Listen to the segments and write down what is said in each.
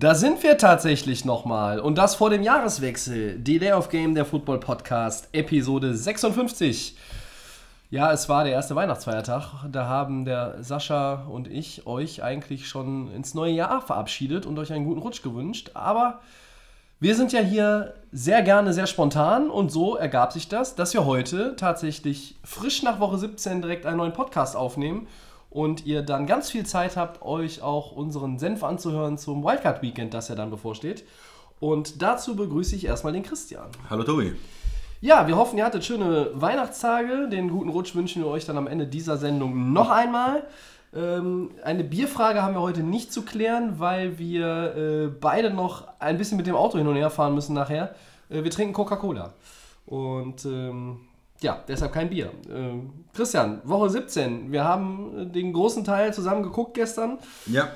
Da sind wir tatsächlich nochmal. Und das vor dem Jahreswechsel. Delay of Game, der Football Podcast, Episode 56. Ja, es war der erste Weihnachtsfeiertag. Da haben der Sascha und ich euch eigentlich schon ins neue Jahr verabschiedet und euch einen guten Rutsch gewünscht. Aber wir sind ja hier sehr gerne sehr spontan und so ergab sich das, dass wir heute tatsächlich frisch nach Woche 17 direkt einen neuen Podcast aufnehmen und ihr dann ganz viel Zeit habt, euch auch unseren Senf anzuhören zum Wildcard Weekend, das ja dann bevorsteht. Und dazu begrüße ich erstmal den Christian. Hallo Tobi. Ja, wir hoffen, ihr hattet schöne Weihnachtstage. Den guten Rutsch wünschen wir euch dann am Ende dieser Sendung noch einmal. Ähm, eine Bierfrage haben wir heute nicht zu klären, weil wir äh, beide noch ein bisschen mit dem Auto hin und her fahren müssen nachher. Äh, wir trinken Coca-Cola. Und ähm, ja, deshalb kein Bier. Ähm, Christian, Woche 17. Wir haben äh, den großen Teil zusammen geguckt gestern. Ja.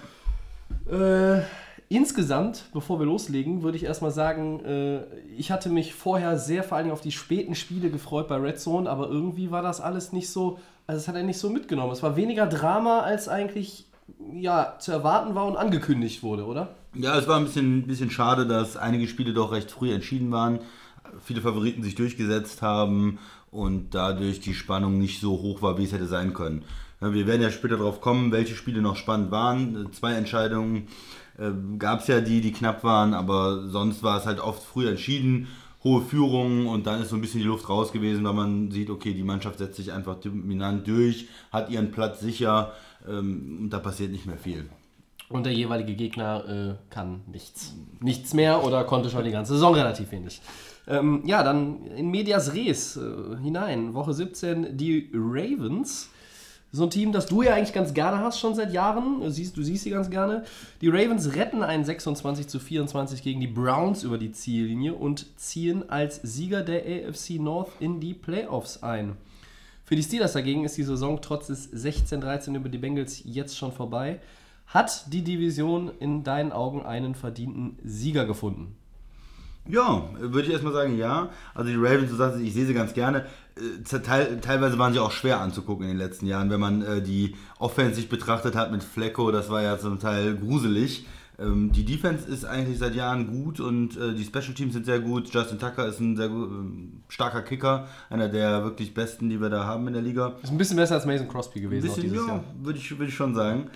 Äh, insgesamt, bevor wir loslegen, würde ich erstmal sagen, äh, ich hatte mich vorher sehr vor allem auf die späten Spiele gefreut bei Red Zone, aber irgendwie war das alles nicht so, also es hat er nicht so mitgenommen. Es war weniger Drama, als eigentlich ja, zu erwarten war und angekündigt wurde, oder? Ja, es war ein bisschen, bisschen schade, dass einige Spiele doch recht früh entschieden waren. Viele Favoriten sich durchgesetzt haben und dadurch die Spannung nicht so hoch war, wie es hätte sein können. Wir werden ja später darauf kommen, welche Spiele noch spannend waren. Zwei Entscheidungen äh, gab es ja, die, die knapp waren, aber sonst war es halt oft früh entschieden. Hohe Führungen und dann ist so ein bisschen die Luft raus gewesen, weil man sieht, okay, die Mannschaft setzt sich einfach dominant durch, hat ihren Platz sicher ähm, und da passiert nicht mehr viel. Und der jeweilige Gegner äh, kann nichts. Nichts mehr oder konnte schon die ganze Saison relativ wenig. Ähm, ja, dann in Medias Res äh, hinein. Woche 17, die Ravens. So ein Team, das du ja eigentlich ganz gerne hast, schon seit Jahren. Du siehst, du siehst sie ganz gerne. Die Ravens retten einen 26 zu 24 gegen die Browns über die Ziellinie und ziehen als Sieger der AFC North in die Playoffs ein. Für die Steelers dagegen ist die Saison trotz des 16-13 über die Bengals jetzt schon vorbei. Hat die Division in deinen Augen einen verdienten Sieger gefunden? Ja, würde ich erstmal sagen, ja. Also die Ravens, du sagst, ich sehe sie ganz gerne. Äh, Teil, teilweise waren sie auch schwer anzugucken in den letzten Jahren, wenn man äh, die Offense sich betrachtet hat mit Flecko, das war ja zum Teil gruselig. Ähm, die Defense ist eigentlich seit Jahren gut und äh, die Special Teams sind sehr gut. Justin Tucker ist ein sehr ähm, starker Kicker, einer der wirklich besten, die wir da haben in der Liga. Ist ein bisschen besser als Mason Crosby gewesen auch bisschen, dieses ja, Jahr. würde ich, würde ich schon sagen.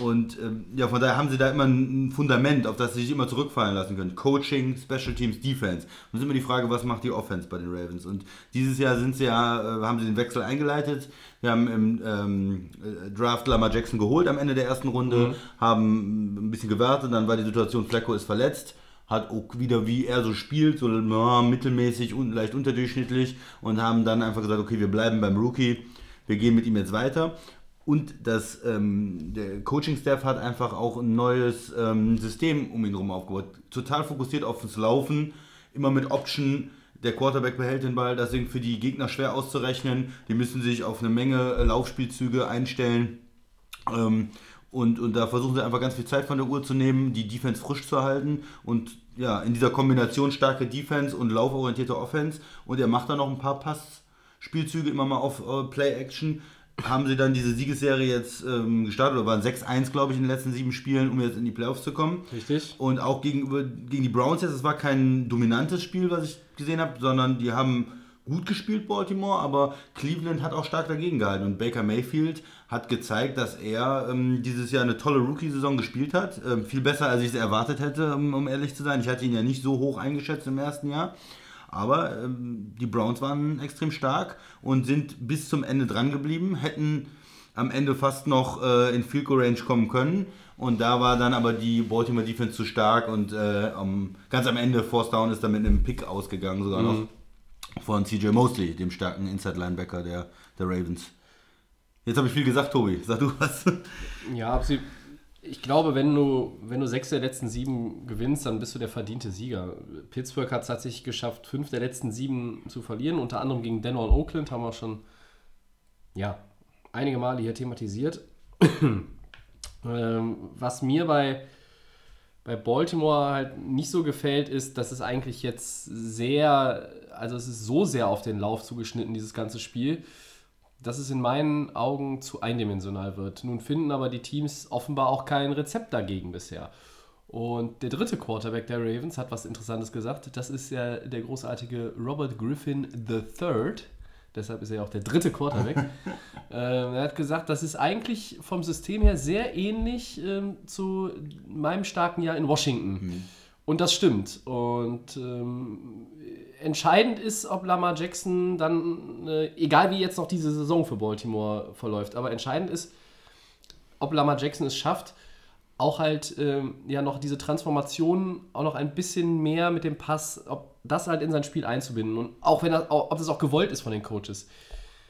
Und ähm, ja, von daher haben sie da immer ein Fundament, auf das sie sich immer zurückfallen lassen können. Coaching, Special Teams, Defense. Und es ist immer die Frage, was macht die Offense bei den Ravens? Und dieses Jahr sind sie ja, äh, haben sie den Wechsel eingeleitet. Wir haben im ähm, äh, Draft Lamar Jackson geholt am Ende der ersten Runde, haben ein bisschen gewartet, dann war die Situation, Flecko ist verletzt hat auch wieder, wie er so spielt, so ja, mittelmäßig und leicht unterdurchschnittlich und haben dann einfach gesagt, okay, wir bleiben beim Rookie, wir gehen mit ihm jetzt weiter. Und das, ähm, der Coaching-Staff hat einfach auch ein neues ähm, System um ihn herum aufgebaut. Total fokussiert auf das Laufen, immer mit Option. Der Quarterback behält den Ball, das ist für die Gegner schwer auszurechnen. Die müssen sich auf eine Menge äh, Laufspielzüge einstellen. Ähm, und, und da versuchen sie einfach ganz viel Zeit von der Uhr zu nehmen, die Defense frisch zu halten. Und ja, in dieser Kombination starke Defense und lauforientierte Offense. Und er macht dann noch ein paar Passspielzüge immer mal auf äh, Play-Action. Haben sie dann diese Siegesserie jetzt ähm, gestartet, oder waren 6-1, glaube ich, in den letzten sieben Spielen, um jetzt in die Playoffs zu kommen. Richtig. Und auch gegenüber, gegen die Browns jetzt, es war kein dominantes Spiel, was ich gesehen habe, sondern die haben gut gespielt, Baltimore, aber Cleveland hat auch stark dagegen gehalten. Und Baker Mayfield hat gezeigt, dass er ähm, dieses Jahr eine tolle Rookie-Saison gespielt hat. Ähm, viel besser, als ich es erwartet hätte, um, um ehrlich zu sein. Ich hatte ihn ja nicht so hoch eingeschätzt im ersten Jahr. Aber ähm, die Browns waren extrem stark und sind bis zum Ende dran geblieben, hätten am Ende fast noch äh, in Field Goal Range kommen können. Und da war dann aber die Baltimore Defense zu stark und äh, am- ganz am Ende, Force Down ist dann mit einem Pick ausgegangen, sogar noch von CJ Mosley, dem starken Inside Linebacker der, der Ravens. Jetzt habe ich viel gesagt, Tobi. Sag du was. Ja. Ich glaube, wenn du, wenn du sechs der letzten sieben gewinnst, dann bist du der verdiente Sieger. Pittsburgh hat es tatsächlich geschafft, fünf der letzten sieben zu verlieren, unter anderem gegen Denver und Oakland, haben wir schon ja, einige Male hier thematisiert. ähm, was mir bei, bei Baltimore halt nicht so gefällt, ist, dass es eigentlich jetzt sehr, also es ist so sehr auf den Lauf zugeschnitten, dieses ganze Spiel, dass es in meinen Augen zu eindimensional wird. Nun finden aber die Teams offenbar auch kein Rezept dagegen bisher. Und der dritte Quarterback der Ravens hat was Interessantes gesagt. Das ist ja der großartige Robert Griffin III. Deshalb ist er ja auch der dritte Quarterback. ähm, er hat gesagt, das ist eigentlich vom System her sehr ähnlich ähm, zu meinem starken Jahr in Washington. Mhm. Und das stimmt. Und ähm, entscheidend ist, ob Lamar Jackson dann, äh, egal wie jetzt noch diese Saison für Baltimore verläuft, aber entscheidend ist, ob Lamar Jackson es schafft, auch halt ähm, ja noch diese Transformation auch noch ein bisschen mehr mit dem Pass, ob das halt in sein Spiel einzubinden und auch wenn das, ob das auch gewollt ist von den Coaches.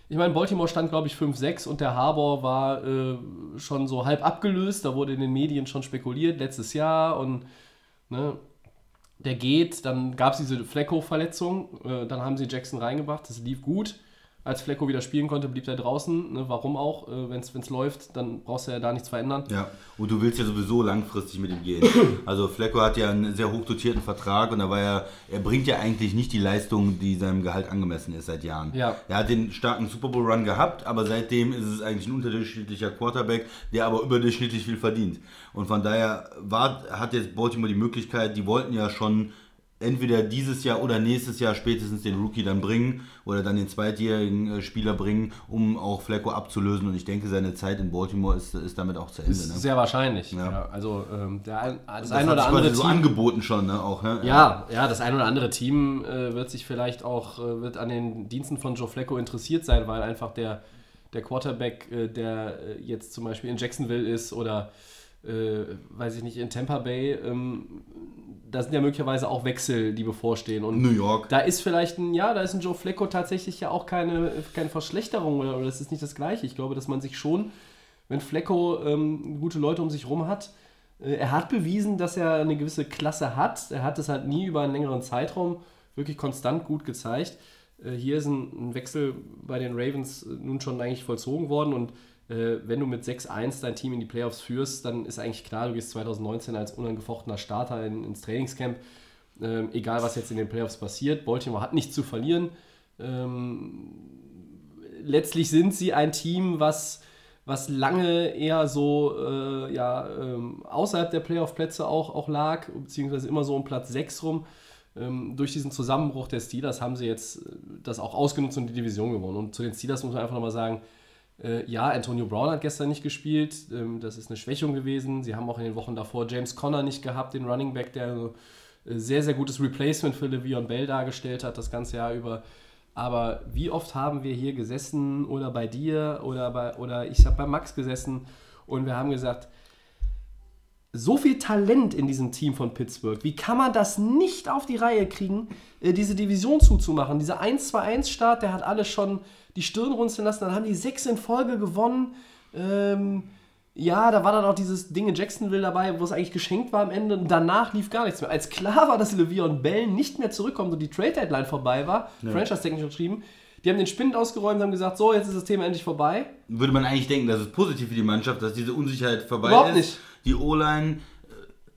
Ich meine, Baltimore stand, glaube ich, 5-6 und der Harbor war äh, schon so halb abgelöst. Da wurde in den Medien schon spekuliert, letztes Jahr und ne, der geht. Dann gab es diese Flecko-Verletzung. Äh, dann haben sie Jackson reingebracht. Das lief gut. Als Flecko wieder spielen konnte, blieb er draußen. Ne, warum auch? Äh, Wenn es läuft, dann brauchst du ja da nichts verändern. Ja, und du willst ja sowieso langfristig mit ihm gehen. Also Flecko hat ja einen sehr hochdotierten Vertrag und da war ja, er bringt ja eigentlich nicht die Leistung, die seinem Gehalt angemessen ist seit Jahren. Ja. Er hat den starken Super Bowl Run gehabt, aber seitdem ist es eigentlich ein unterdurchschnittlicher Quarterback, der aber überdurchschnittlich viel verdient. Und von daher war, hat jetzt Baltimore die Möglichkeit, die wollten ja schon entweder dieses Jahr oder nächstes Jahr spätestens den Rookie dann bringen oder dann den zweitjährigen äh, Spieler bringen, um auch Flecko abzulösen. Und ich denke, seine Zeit in Baltimore ist, ist damit auch zu Ende. Ist ne? sehr wahrscheinlich. Ja. Ja. also ähm, der das, Das ein oder andere quasi so Team, angeboten schon, ne? Auch, ne? ja, ja, das ein oder andere Team äh, wird sich vielleicht auch äh, wird an den Diensten von Joe Flacco interessiert sein, weil einfach der, der Quarterback, äh, der äh, jetzt zum Beispiel in Jacksonville ist oder äh, weiß ich nicht, in Tampa Bay, ähm, da sind ja möglicherweise auch Wechsel, die bevorstehen. Und New York. da ist vielleicht ein, ja, da ist ein Joe Flacco tatsächlich ja auch keine, keine Verschlechterung oder, oder das ist nicht das Gleiche. Ich glaube, dass man sich schon, wenn Flacco ähm, gute Leute um sich rum hat, äh, er hat bewiesen, dass er eine gewisse Klasse hat. Er hat es halt nie über einen längeren Zeitraum wirklich konstant gut gezeigt. Äh, hier ist ein, ein Wechsel bei den Ravens äh, nun schon eigentlich vollzogen worden und äh, wenn du mit 6-1 dein Team in die Playoffs führst, dann ist eigentlich klar, du gehst 2019 als unangefochtener Starter in, ins Trainingscamp. Ähm, egal, was jetzt in den Playoffs passiert. Baltimore hat nichts zu verlieren. Ähm, letztlich sind sie ein Team, was, was lange eher so äh, ja, ähm, außerhalb der Playoff-Plätze auch, auch lag, beziehungsweise immer so um Platz 6 rum. Ähm, durch diesen Zusammenbruch der Steelers haben sie jetzt äh, das auch ausgenutzt und die Division gewonnen. Und zu den Steelers muss man einfach nochmal sagen, äh, ja, Antonio Brown hat gestern nicht gespielt. Ähm, das ist eine Schwächung gewesen. Sie haben auch in den Wochen davor James Conner nicht gehabt, den Running Back, der so, äh, sehr, sehr gutes Replacement für Le'Veon Bell dargestellt hat, das ganze Jahr über. Aber wie oft haben wir hier gesessen oder bei dir oder, bei, oder ich habe bei Max gesessen und wir haben gesagt, so viel Talent in diesem Team von Pittsburgh. Wie kann man das nicht auf die Reihe kriegen, äh, diese Division zuzumachen? Dieser 1-2-1-Start, der hat alles schon die Stirn runzeln lassen. Dann haben die sechs in Folge gewonnen. Ähm, ja, da war dann auch dieses Ding in Jacksonville dabei, wo es eigentlich geschenkt war am Ende. Und danach lief gar nichts mehr. Als klar war, dass Le'Veon Bell nicht mehr zurückkommt und die Trade-Deadline vorbei war, franchise-technisch unterschrieben, die haben den Spind ausgeräumt, haben gesagt, so, jetzt ist das Thema endlich vorbei. Würde man eigentlich denken, das ist positiv für die Mannschaft, dass diese Unsicherheit vorbei Überhaupt ist. nicht. Die O-Line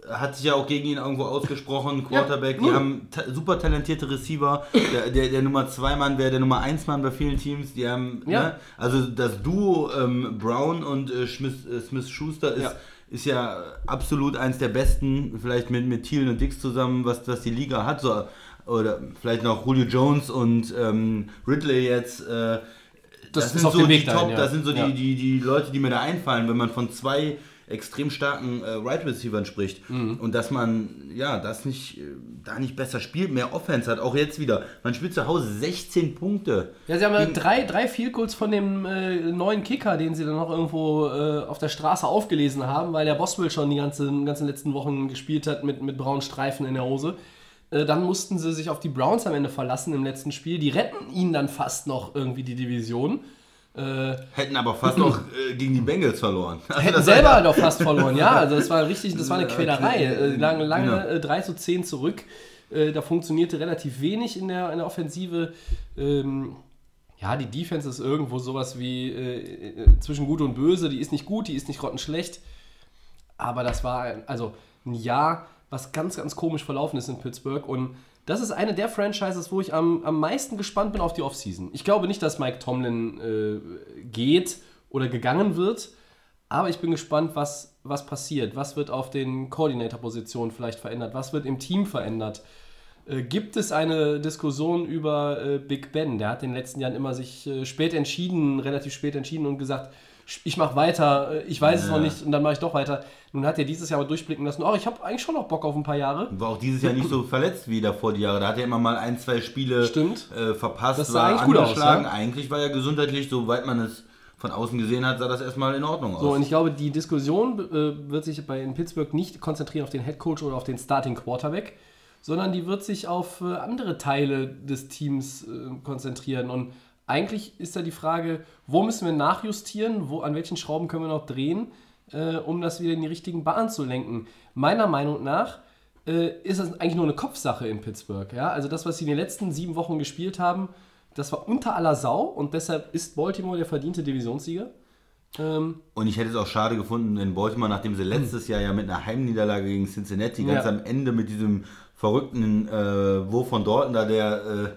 äh, hat sich ja auch gegen ihn irgendwo ausgesprochen, Quarterback. die null. haben ta super talentierte Receiver. Der, der, der Nummer 2 Mann wäre der Nummer 1 Mann bei vielen Teams. Die haben, Ja. ne? Also das Duo ähm, Brown und äh, Smith, äh, Smith Schuster ist. Ja. Ist ja absolut eins der besten, vielleicht mit, mit Thielen und Dix zusammen, was, was die Liga hat. So, oder vielleicht noch Julio Jones und ähm, Ridley jetzt. Äh, das, ist sind so dahin, Top, ja. das sind so die, die, die Leute, die mir da einfallen, wenn man von zwei extrem starken äh, Right Receivern spricht Mhm. und dass man ja das nicht äh, da nicht besser spielt, mehr Offense hat, auch jetzt wieder. Man spielt zu Hause 16 Punkte. Ja, sie haben ja drei, drei Field Goals von dem äh, neuen Kicker, den sie dann noch irgendwo äh, auf der Straße aufgelesen haben, weil der Boswell schon die ganzen, ganzen letzten Wochen gespielt hat mit, mit braunen Streifen in der Hose. Äh, dann mussten sie sich auf die Browns am Ende verlassen im letzten Spiel. Die retten ihnen dann fast noch irgendwie die Division. Äh, Hätten aber fast noch äh, gegen die Bengals verloren. Also hätten selber auch fast verloren, ja. Also das war richtig, das war eine Ja, Quälerei. Äh, Lange, lange äh, 3 zu 10 zurück. Äh, da funktionierte relativ wenig in der, in der Offensive. Ähm, ja, die Defense ist irgendwo sowas wie äh, äh, zwischen gut und böse. Die ist nicht gut, die ist nicht grottenschlecht. Aber das war also ein Jahr, was ganz, ganz komisch verlaufen ist in Pittsburgh. Und das ist eine der Franchises, wo ich am, am meisten gespannt bin auf die Offseason. Ich glaube nicht, dass Mike Tomlin äh, geht oder gegangen wird. Aber ich bin gespannt, was, was passiert. Was wird auf den Coordinator-Positionen vielleicht verändert? Was wird im Team verändert? Äh, gibt es eine Diskussion über äh, Big Ben? Der hat in den letzten Jahren immer sich äh, spät entschieden, relativ spät entschieden und gesagt, "Sch- ich mache weiter, äh, ich weiß es Ja. noch nicht und dann mache ich doch weiter. Nun hat er dieses Jahr mal durchblicken lassen, oh, ich habe eigentlich schon noch Bock auf ein paar Jahre. War auch dieses Jahr nicht so verletzt wie davor die Jahre. Da hat er immer mal ein, zwei Spiele äh, verpasst, Das sah war eigentlich gut aus, angeschlagen. ne? Eigentlich war er gesundheitlich, soweit man es von außen gesehen hat, sah das erstmal in Ordnung aus. So, und ich glaube, die Diskussion äh, wird sich bei in Pittsburgh nicht konzentrieren auf den Head Coach oder auf den Starting Quarterback, sondern die wird sich auf äh, andere Teile des Teams äh, konzentrieren. Und eigentlich ist da die Frage, wo müssen wir nachjustieren, wo, an welchen Schrauben können wir noch drehen, äh, um das wieder in die richtigen Bahnen zu lenken. Meiner Meinung nach äh, ist das eigentlich nur eine Kopfsache in Pittsburgh. Ja? Also das, was sie in den letzten sieben Wochen gespielt haben, das war unter aller Sau und deshalb ist Baltimore der verdiente Divisionssieger. Ähm, Und ich hätte es auch schade gefunden, wenn Baltimore, nachdem sie letztes Jahr ja mit einer Heimniederlage gegen Cincinnati ganz Ja. am Ende mit diesem verrückten äh, Wurf von Dortmund da, der äh,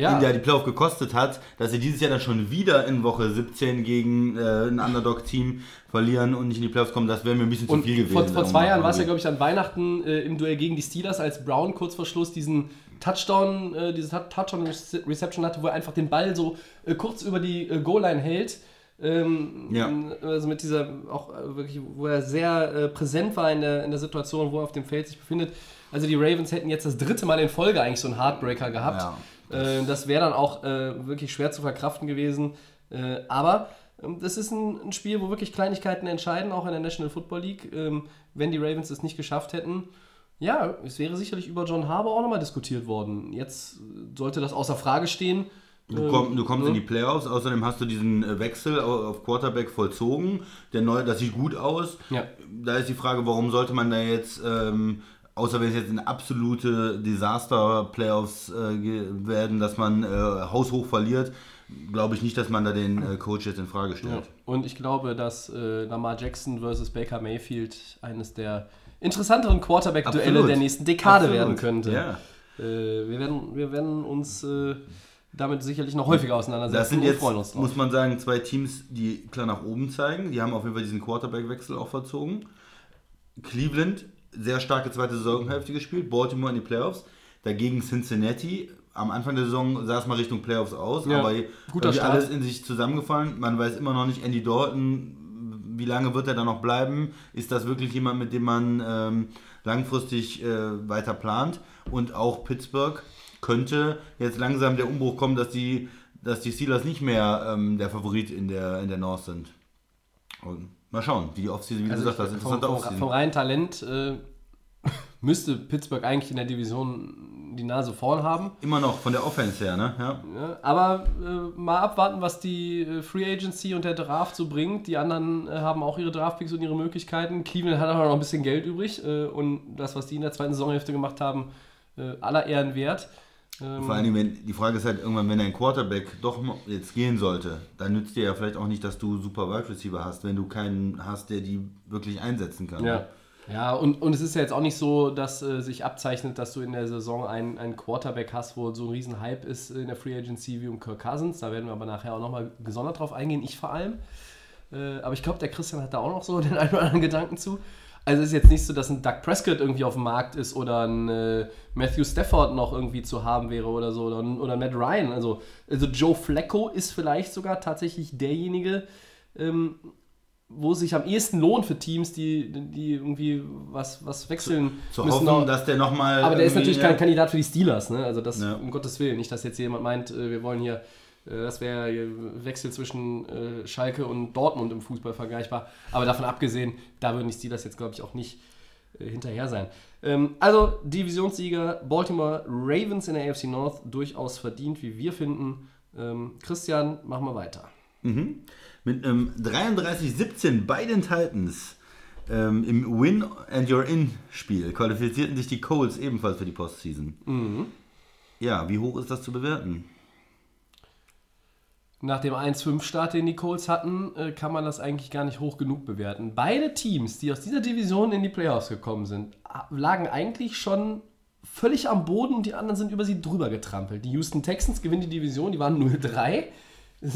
Ja. ihnen ja die Playoff gekostet hat, dass sie dieses Jahr dann schon wieder in Woche 17 gegen äh, ein Underdog-Team verlieren und nicht in die Playoffs kommen, das wäre mir ein bisschen Und zu viel gewesen. vor, vor zwei. Jahren war es ja, glaube ich, an Weihnachten äh, im Duell gegen die Steelers, als Brown kurz vor Schluss diesen Touchdown, äh, diese Tou- Touchdown-Reception hatte, wo er einfach den Ball so äh, kurz über die äh, Goal-Line hält. Ähm, Ja. Also mit dieser, auch äh, wirklich, wo er sehr äh, präsent war in der, in der Situation, wo er auf dem Feld sich befindet. Also die Ravens hätten jetzt das dritte Mal in Folge eigentlich so einen Heartbreaker gehabt. Ja, Äh, das wäre dann auch äh, wirklich schwer zu verkraften gewesen. Äh, aber ähm, das ist ein, ein Spiel, wo wirklich Kleinigkeiten entscheiden, auch in der National Football League. Ähm, wenn die Ravens es nicht geschafft hätten, ja, es wäre sicherlich über John Harbour auch nochmal diskutiert worden. Jetzt sollte das außer Frage stehen. Du, komm, du kommst ne? in die Playoffs, außerdem hast du diesen äh, Wechsel au- auf Quarterback vollzogen. Der neue, das sieht gut aus. Ja. Da ist die Frage, warum sollte man da jetzt, ähm, außer wenn es jetzt eine absolute Desaster-Playoffs äh, werden, dass man äh, haushoch verliert, glaube ich nicht, dass man da den äh, Coach jetzt in Frage Ja. stellt. Und ich glaube, dass äh, Lamar Jackson versus Baker Mayfield eines der interessanteren Quarterback-Duelle der nächsten Dekade Absolut. werden könnte. Ja. Äh, wir, werden, wir werden uns äh, damit sicherlich noch häufiger auseinandersetzen Das sind jetzt, freuen uns drauf. muss man sagen, zwei Teams, die klar nach oben zeigen. Die haben auf jeden Fall diesen Quarterback-Wechsel auch verzogen. Cleveland, sehr starke zweite Saisonhälfte gespielt. Baltimore in die Playoffs. Dagegen Cincinnati. Am Anfang der Saison sah es mal Richtung Playoffs aus, Ja, aber guter Start. alles in sich zusammengefallen. Man weiß immer noch nicht, Andy Dalton, wie lange wird er da noch bleiben? Ist das wirklich jemand, mit dem man ähm, langfristig äh, weiter plant? Und auch Pittsburgh könnte jetzt langsam der Umbruch kommen, dass die, dass die Steelers nicht mehr ähm, der Favorit in der, in der North sind. Und mal schauen, wie die Offseason, wie du Also gesagt hast, interessante vom, Offseason. vom reinen Talent äh, müsste Pittsburgh eigentlich in der Division die Nase vorn haben. Immer noch von der Offense her, ne? Ja. Ja, aber äh, mal abwarten, was die äh, Free Agency und der Draft so bringt. Die anderen äh, haben auch ihre Draftpicks und ihre Möglichkeiten. Cleveland hat auch noch ein bisschen Geld übrig äh, und das, was die in der zweiten Saisonhälfte gemacht haben, aller Ehren wert. Ähm, Vor allen Dingen, wenn, die Frage ist halt irgendwann, wenn dein Quarterback doch jetzt gehen sollte, dann nützt dir ja vielleicht auch nicht, dass du super Wide Receiver hast, wenn du keinen hast, der die wirklich einsetzen kann. Ja. Ja, und, und es ist ja jetzt auch nicht so, dass äh, sich abzeichnet, dass du in der Saison einen, einen Quarterback hast, wo so ein riesen Hype ist in der Free Agency wie um Kirk Cousins. Da werden wir aber nachher auch nochmal gesondert drauf eingehen, ich vor allem. Äh, aber ich glaube, der Christian hat da auch noch so den einen oder anderen Gedanken zu. Also es ist jetzt nicht so, dass ein Doug Prescott irgendwie auf dem Markt ist oder ein äh, Matthew Stafford noch irgendwie zu haben wäre oder so oder, oder Matt Ryan. Also, also Joe Flacco ist vielleicht sogar tatsächlich derjenige, ähm, wo es sich am ehesten lohnt für Teams, die, die irgendwie was, was wechseln Zu müssen. hoffen, dass der nochmal. aber der ist natürlich kein Kandidat für die Steelers, ne? Also das Ja. um Gottes Willen. Nicht, dass jetzt jemand meint, äh, wir wollen hier, das wäre hier Wechsel zwischen äh, Schalke und Dortmund im Fußball vergleichbar. Aber davon abgesehen, da würden die Steelers jetzt, glaube ich, auch nicht äh, hinterher sein. Ähm, also Divisionssieger Baltimore Ravens in der AFC North durchaus verdient, wie wir finden. Ähm, Christian, machen wir weiter. Mit einem 33-17 bei den Titans ähm, im Win and You're In Spiel qualifizierten sich die Colts ebenfalls für die Postseason. Ja, wie hoch ist das zu bewerten? Nach dem 1-5-Start, den die Colts hatten, äh, kann man das eigentlich gar nicht hoch genug bewerten. Beide Teams, die aus dieser Division in die Playoffs gekommen sind, lagen eigentlich schon völlig am Boden und die anderen sind über sie drüber getrampelt. Die Houston Texans gewinnen die Division, die waren 0-3.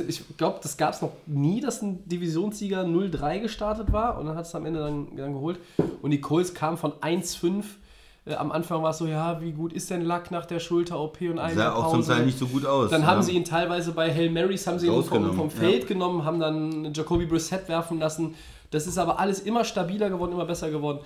Ich glaube, das gab es noch nie, dass ein Divisionssieger 0-3 gestartet war und dann hat es am Ende dann, dann geholt. Und die Colts kamen von 1-5. Äh, am Anfang war es so, ja, wie gut ist denn Luck nach der Schulter-OP und einer Sah auch zum Teil nicht so gut aus. dann ja. haben sie ihn teilweise bei Hail Marys haben sie ihn vom, vom Feld ja. genommen, haben dann Jacoby Brissett werfen lassen. Das ist aber alles immer stabiler geworden, immer besser geworden.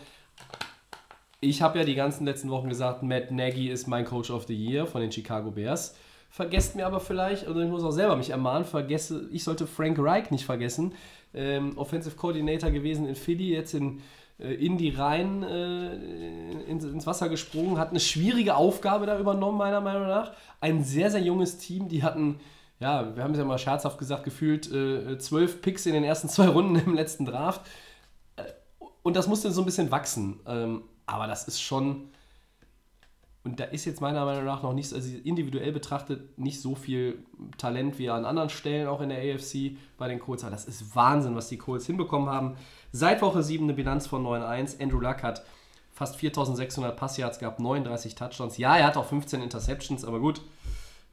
Ich habe ja die ganzen letzten Wochen gesagt, Matt Nagy ist mein Coach of the Year von den Chicago Bears. Vergesst mir aber vielleicht, oder ich muss auch selber mich ermahnen, vergesse, ich sollte Frank Reich nicht vergessen. Ähm, Offensive Coordinator gewesen in Philly, jetzt in äh, Indy rein äh, ins, Wasser gesprungen, hat eine schwierige Aufgabe da übernommen, meiner Meinung nach. Ein sehr, sehr junges Team, die hatten, ja, wir haben es ja mal scherzhaft gesagt, gefühlt äh, zwölf Picks in den ersten zwei Runden im letzten Draft. Und das musste so ein bisschen wachsen. Ähm, aber das ist schon. Und da ist jetzt meiner Meinung nach noch nicht, also individuell betrachtet, nicht so viel Talent wie an anderen Stellen, auch in der AFC bei den Colts. Aber das ist Wahnsinn, was die Colts hinbekommen haben. Seit Woche 7 eine Bilanz von 9-1. Andrew Luck hat fast 4600 Passyards gehabt, 39 Touchdowns. Ja, er hat auch 15 Interceptions, aber gut.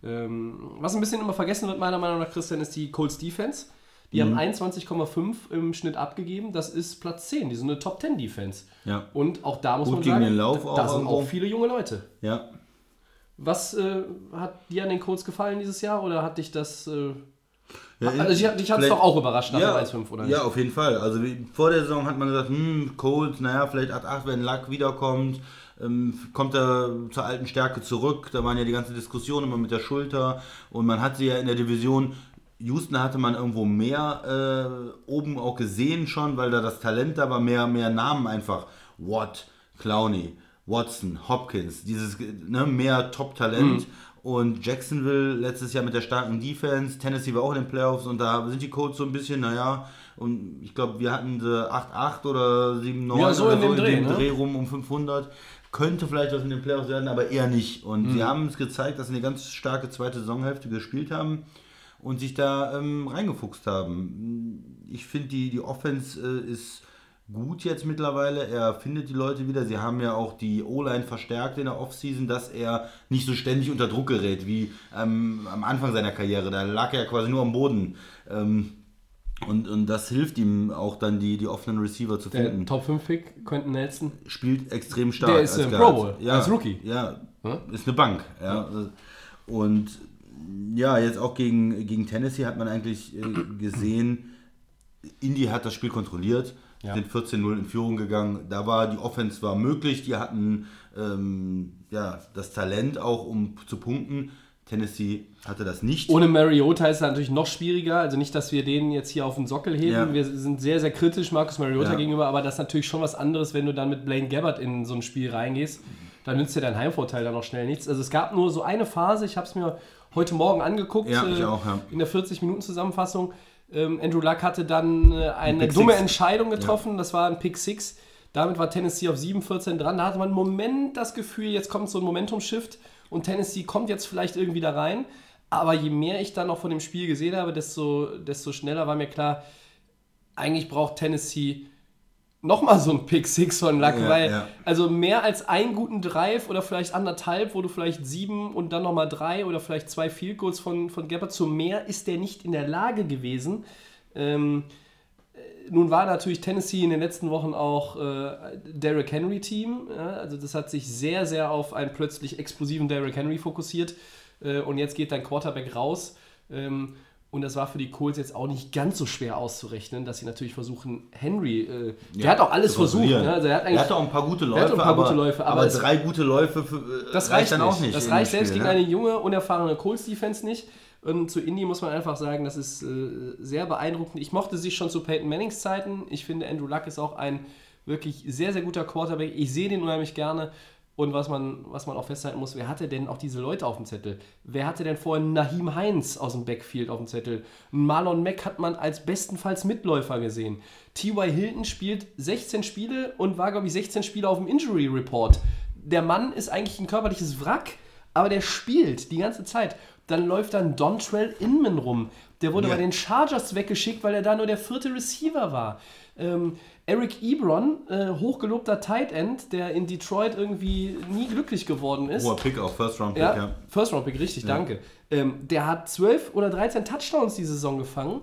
Ähm, was ein bisschen immer vergessen wird, meiner Meinung nach, Christian, ist die Colts Defense. Die Mhm. haben 21,5 im Schnitt abgegeben. Das ist Platz 10. Die sind eine Top 10 Defense. Ja. Und auch da muss Gut man gegen sagen, den Lauf da, auch da sind irgendwo. auch viele junge Leute. Ja. Was äh, hat dir an den Colts gefallen dieses Jahr oder hat dich das. Äh, Ja, also dich, hat- es doch auch überrascht nach ja, dem 1-5, oder Ja, nicht? auf jeden Fall. Also wie, vor der Saison hat man gesagt, hm, Colts, naja, vielleicht 8-8, wenn Luck wiederkommt, ähm, kommt er zur alten Stärke zurück. Da waren ja die ganze Diskussion immer mit der Schulter und man hat sie ja in der Division. Houston hatte man irgendwo mehr äh, oben auch gesehen schon, weil da das Talent da war, mehr, mehr Namen einfach. Watt, Clowney, Watson, Hopkins, dieses ne, mehr Top-Talent. Und Jacksonville letztes Jahr mit der starken Defense, Tennessee war auch in den Playoffs und da sind die Colts so ein bisschen, naja, und ich glaube, wir hatten sie 8-8 oder 7-9 Ja, so oder in dem Dreh, ne? Dreh rum um 500. Könnte vielleicht was in den Playoffs werden, aber eher nicht. Und Mhm. sie haben es gezeigt, dass sie eine ganz starke zweite Saisonhälfte gespielt haben und sich da ähm, reingefuchst haben. Ich finde, die, die Offense äh, ist gut jetzt mittlerweile. Er findet die Leute wieder. Sie haben ja auch die O-Line verstärkt in der Offseason, dass er nicht so ständig unter Druck gerät wie ähm, am Anfang seiner Karriere. Da lag er quasi nur am Boden. Ähm, und, und das hilft ihm auch dann, die, die offenen Receiver zu Der finden. Top 5-Pick, Quentin Nelson. Spielt extrem stark. Der ist als. Pro Bowl, ja, als Rookie. Ja, Hm? ist eine Bank. Ja. Und ja, jetzt auch gegen, gegen Tennessee hat man eigentlich äh, gesehen, Indy hat das Spiel kontrolliert, Ja. sind 14-0 in Führung gegangen. Da war die Offense war möglich, die hatten ähm, ja, das Talent auch, um zu punkten. Tennessee hatte das nicht. Ohne Mariota ist es natürlich noch schwieriger. Also nicht, dass wir den jetzt hier auf den Sockel heben. Ja. Wir sind sehr, sehr kritisch Marcus Mariota Ja. gegenüber, aber das ist natürlich schon was anderes, wenn du dann mit Blaine Gabbard in so ein Spiel reingehst. Dann nützt dir dein Heimvorteil dann noch schnell nichts. Also es gab nur so eine Phase, ich habe es mir heute Morgen angeguckt, Ja, ich äh, auch, ja. in der 40-Minuten-Zusammenfassung. Ähm, Andrew Luck hatte dann äh, eine Pick dumme Six. Entscheidung getroffen, das war ein Pick 6. Damit war Tennessee auf 7-14 dran. Da hatte man einen Moment das Gefühl, jetzt kommt so ein Momentum-Shift und Tennessee kommt jetzt vielleicht irgendwie da rein. Aber je mehr ich dann noch von dem Spiel gesehen habe, desto, desto schneller war mir klar, eigentlich braucht Tennessee nochmal so ein Pick 6 von Luck, Ja, weil ja. also mehr als einen guten Drive oder vielleicht anderthalb, wo du vielleicht sieben und dann nochmal drei oder vielleicht zwei Field Goals von, von Gabbard zu mehr ist der nicht in der Lage gewesen. Ähm, äh, nun war natürlich Tennessee in den letzten Wochen auch äh, Derrick Henry Team. Ja, also das hat sich sehr, sehr auf einen plötzlich explosiven Derrick Henry fokussiert. Äh, und jetzt geht dein Quarterback raus. Ähm, und das war für die Colts jetzt auch nicht ganz so schwer auszurechnen, dass sie natürlich versuchen, Henry, äh, der hat auch alles versucht. Ne? Also er, hat er eigentlich, hatte auch ein paar gute Läufe, ein paar aber, gute Läufe, aber aber, es- drei gute Läufe für, äh, das reicht dann nicht. auch nicht. Das reicht selbst Spiel, gegen ne? eine junge, unerfahrene Colts-Defense nicht. Und zu Indy muss man einfach sagen, das ist äh, sehr beeindruckend. Ich mochte sie schon zu Peyton Mannings Zeiten. Ich finde, Andrew Luck ist auch ein wirklich sehr, sehr guter Quarterback. Ich sehe den unheimlich gerne. Und was man, was man auch festhalten muss, wer hatte denn auch diese Leute auf dem Zettel? Wer hatte denn vorhin Nahim Heinz aus dem Backfield auf dem Zettel? Marlon Mack hat man als bestenfalls Mitläufer gesehen. T.Y. Hilton spielt 16 Spiele und war, glaube ich, 16 Spiele auf dem Injury Report. Der Mann ist eigentlich ein körperliches Wrack, aber der spielt die ganze Zeit. Dann läuft dann Dontrell Inman rum. Der wurde Ja. bei den Chargers weggeschickt, weil er da nur der vierte Receiver war. Ähm, Eric Ebron, äh, hochgelobter Tight End, der in Detroit irgendwie nie glücklich geworden ist. Hoher Pick auch, First Round Pick, Ja, ja. First Round Pick, richtig, danke. Ähm, der hat 12 oder 13 Touchdowns die Saison gefangen.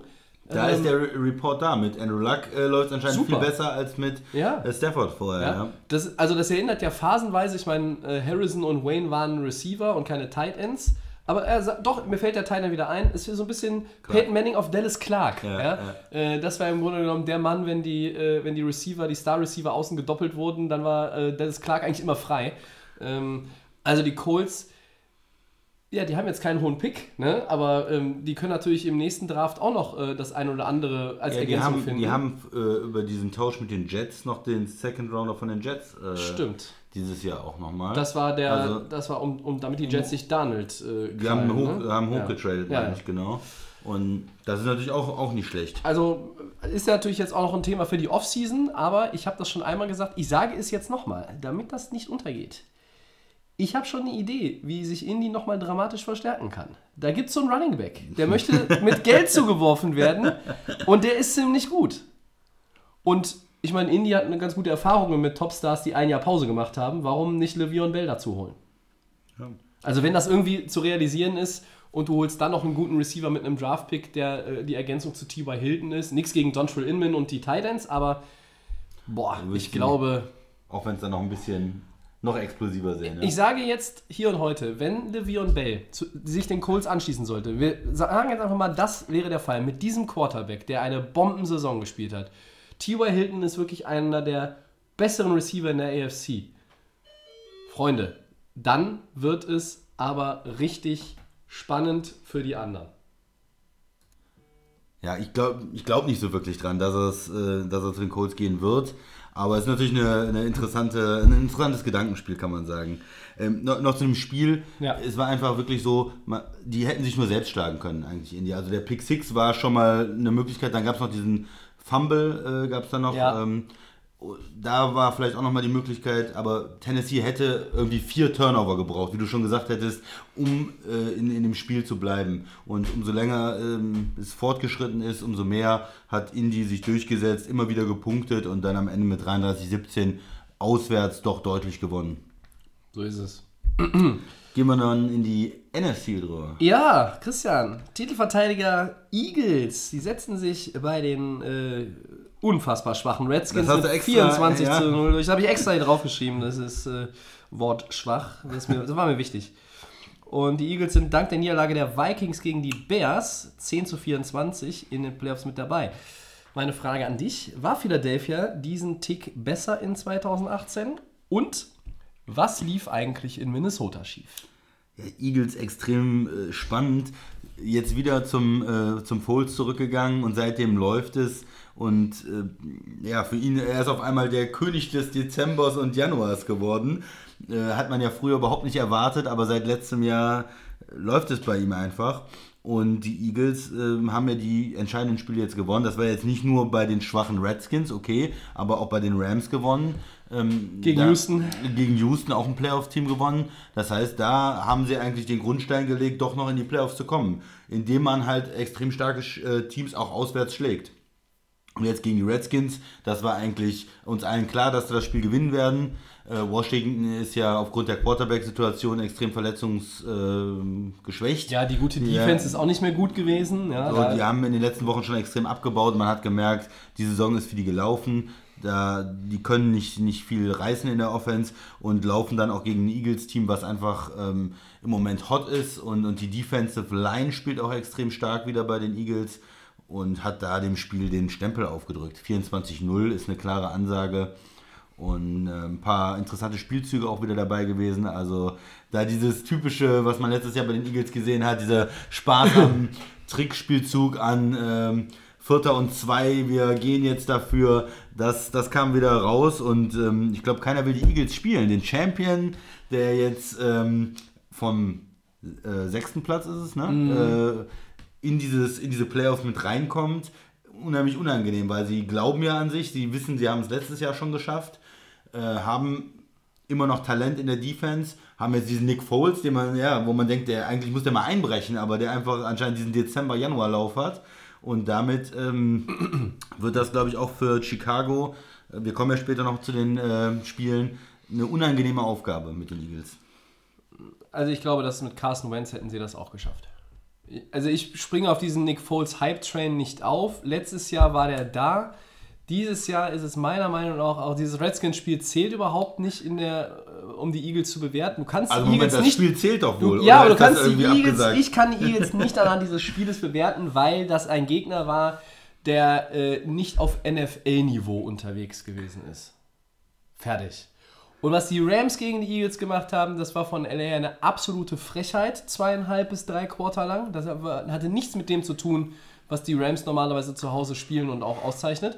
Da Ähm, ist der Re Report da. Mit Andrew Luck äh, läuft es anscheinend Super. viel besser als mit Ja. äh, Stafford vorher. Ja, Ja. Das, also das erinnert ja phasenweise, ich meine, äh, Harrison und Wayne waren Receiver und keine Tight Ends. Aber er sa- doch, mir fällt der Tight End wieder ein, ist so ein bisschen Peyton Manning auf Dallas Clark. Ja, Ja, Äh, das war im Grunde genommen der Mann, wenn die, äh, wenn die Receiver, die Star Receiver außen gedoppelt wurden, dann war äh, Dallas Clark eigentlich immer frei. Ähm, also die Colts, ja, die haben jetzt keinen hohen Pick, ne? aber ähm, die können natürlich im nächsten Draft auch noch äh, das ein oder andere als Ja, die Ergänzung haben, finden. die haben äh, über diesen Tausch mit den Jets noch den Second Rounder von den Jets äh, Stimmt. Dieses Jahr auch nochmal. Das war der, Also- das war um, um damit die Jets sich Donald äh, Die haben, hoch, ne? haben hochgetradet, Ja, meine ja. genau. Und das ist natürlich auch, auch nicht schlecht. Also ist ja natürlich jetzt auch noch ein Thema für die Offseason, aber ich habe das schon einmal gesagt, ich sage es jetzt nochmal, damit das nicht untergeht. Ich habe schon eine Idee, wie sich Indy nochmal dramatisch verstärken kann. Da gibt es so einen Running Back, der möchte mit Geld zugeworfen werden und der ist ziemlich gut. Und ich meine, Indy hat eine ganz gute Erfahrung mit Topstars, die ein Jahr Pause gemacht haben. Warum nicht Le'Veon Bell dazu holen? Ja. Also wenn das irgendwie zu realisieren ist und du holst dann noch einen guten Receiver mit einem Draft-Pick, der äh, die Ergänzung zu T.Y. Hilton ist. Nichts gegen Dontrell Inman und die Titans, aber boah, ich glaube, Auch wenn es dann noch ein bisschen noch explosiver sehen. Ja? ich sage jetzt hier und heute, wenn Le'Veon Bell zu, sich den Colts anschließen sollte, wir sagen jetzt einfach mal, das wäre der Fall mit diesem Quarterback, der eine Bombensaison gespielt hat. T.Y. Hilton ist wirklich einer der besseren Receiver in der AFC. Freunde, dann wird es aber richtig spannend für die anderen. Ja, ich glaube ich glaub nicht so wirklich dran, dass, es, äh, dass er zu den Colts gehen wird. Aber es ist natürlich eine, eine interessante, ein interessantes Gedankenspiel, kann man sagen. Ähm, noch, noch zu dem Spiel. Ja. Es war einfach wirklich so, ma- die hätten sich nur selbst schlagen können, eigentlich. Also der Pick 6 war schon mal eine Möglichkeit. Dann gab es noch diesen Fumble, äh, gab es dann noch. Ja. Ähm, da war vielleicht auch nochmal die Möglichkeit, aber Tennessee hätte irgendwie vier Turnover gebraucht, wie du schon gesagt hättest, um äh, in, in dem Spiel zu bleiben. Und umso länger ähm, es fortgeschritten ist, umso mehr hat Indy sich durchgesetzt, immer wieder gepunktet und dann am Ende mit 33-17 auswärts doch deutlich gewonnen. So ist es. Gehen wir dann in die NFC drüber. Ja, Christian, Titelverteidiger Eagles, die setzen sich bei den äh, unfassbar schwachen Redskins mit extra, 24 ja. zu 0. Das habe ich extra hier draufgeschrieben, das ist äh, Wort schwach, das, mir, das war mir wichtig. Und die Eagles sind dank der Niederlage der Vikings gegen die Bears 10 zu 24 in den Playoffs mit dabei. Meine Frage an dich, war Philadelphia diesen Tick besser in 2018? Und was lief eigentlich in Minnesota schief? Ja, Eagles extrem äh, spannend. Jetzt wieder zum, äh, zum Foles zurückgegangen und seitdem läuft es. Und äh, ja, für ihn, er ist auf einmal der König des Dezembers und Januars geworden. Äh, hat man ja früher überhaupt nicht erwartet, aber seit letztem Jahr läuft es bei ihm einfach. Und die Eagles äh, haben ja die entscheidenden Spiele jetzt gewonnen. Das war jetzt nicht nur bei den schwachen Redskins, okay, aber auch bei den Rams gewonnen. Ähm, Gegen da- Houston. Gegen Houston auch ein Playoff-Team gewonnen. Das heißt, da haben sie eigentlich den Grundstein gelegt, doch noch in die Playoffs zu kommen. Indem man halt extrem starke äh, Teams auch auswärts schlägt. Und jetzt gegen die Redskins, das war eigentlich uns allen klar, dass sie das Spiel gewinnen werden. Äh, Washington ist ja aufgrund der Quarterback-Situation extrem verletzungsgeschwächt. Ja, die gute Ja. Defense ist auch nicht mehr gut gewesen. Ja, So, die haben in den letzten Wochen schon extrem abgebaut. Man hat gemerkt, die Saison ist für die gelaufen. Da, die können nicht, nicht viel reißen in der Offense und laufen dann auch gegen ein Eagles-Team, was einfach ähm, im Moment hot ist. Und, und die Defensive Line spielt auch extrem stark wieder bei den Eagles und hat da dem Spiel den Stempel aufgedrückt. 24-0 ist eine klare Ansage. Und äh, ein paar interessante Spielzüge auch wieder dabei gewesen. Also da dieses typische, was man letztes Jahr bei den Eagles gesehen hat, dieser Spaß am Trickspielzug an ähm, Vierter und zwei, wir gehen jetzt dafür. Das, das kam wieder raus und ähm, ich glaube, keiner will die Eagles spielen. Den Champion, der jetzt ähm, vom äh, sechsten Platz ist es, ne? Äh, in, dieses, in diese Playoffs mit reinkommt, unheimlich unangenehm, weil sie glauben ja an sich, sie wissen, sie haben es letztes Jahr schon geschafft, äh, haben immer noch Talent in der Defense, haben jetzt diesen Nick Foles, den man, ja, wo man denkt, der eigentlich muss der mal einbrechen, aber der einfach anscheinend diesen Dezember-Januar-Lauf hat. Und damit ähm, wird das, glaube ich, auch für Chicago, äh, wir kommen ja später noch zu den äh, Spielen, eine unangenehme Aufgabe mit den Eagles. Also ich glaube, dass mit Carson Wentz hätten sie das auch geschafft. Also ich springe auf diesen Nick Foles Hype-Train nicht auf. Letztes Jahr war der da. Dieses Jahr ist es meiner Meinung nach auch dieses Redskins-Spiel zählt überhaupt nicht in der, um die Eagles zu bewerten. Du kannst Also die Moment, Eagles das nicht Spiel zählt doch wohl. Du, ja, aber du kannst die Eagles, abgesagt? ich kann die Eagles nicht anhand dieses Spieles bewerten, weil das ein Gegner war, der äh, nicht auf NFL-Niveau unterwegs gewesen ist. Fertig. Und was die Rams gegen die Eagles gemacht haben, das war von LA eine absolute Frechheit, zweieinhalb bis drei Quarter lang. Das hatte nichts mit dem zu tun, was die Rams normalerweise zu Hause spielen und auch auszeichnet.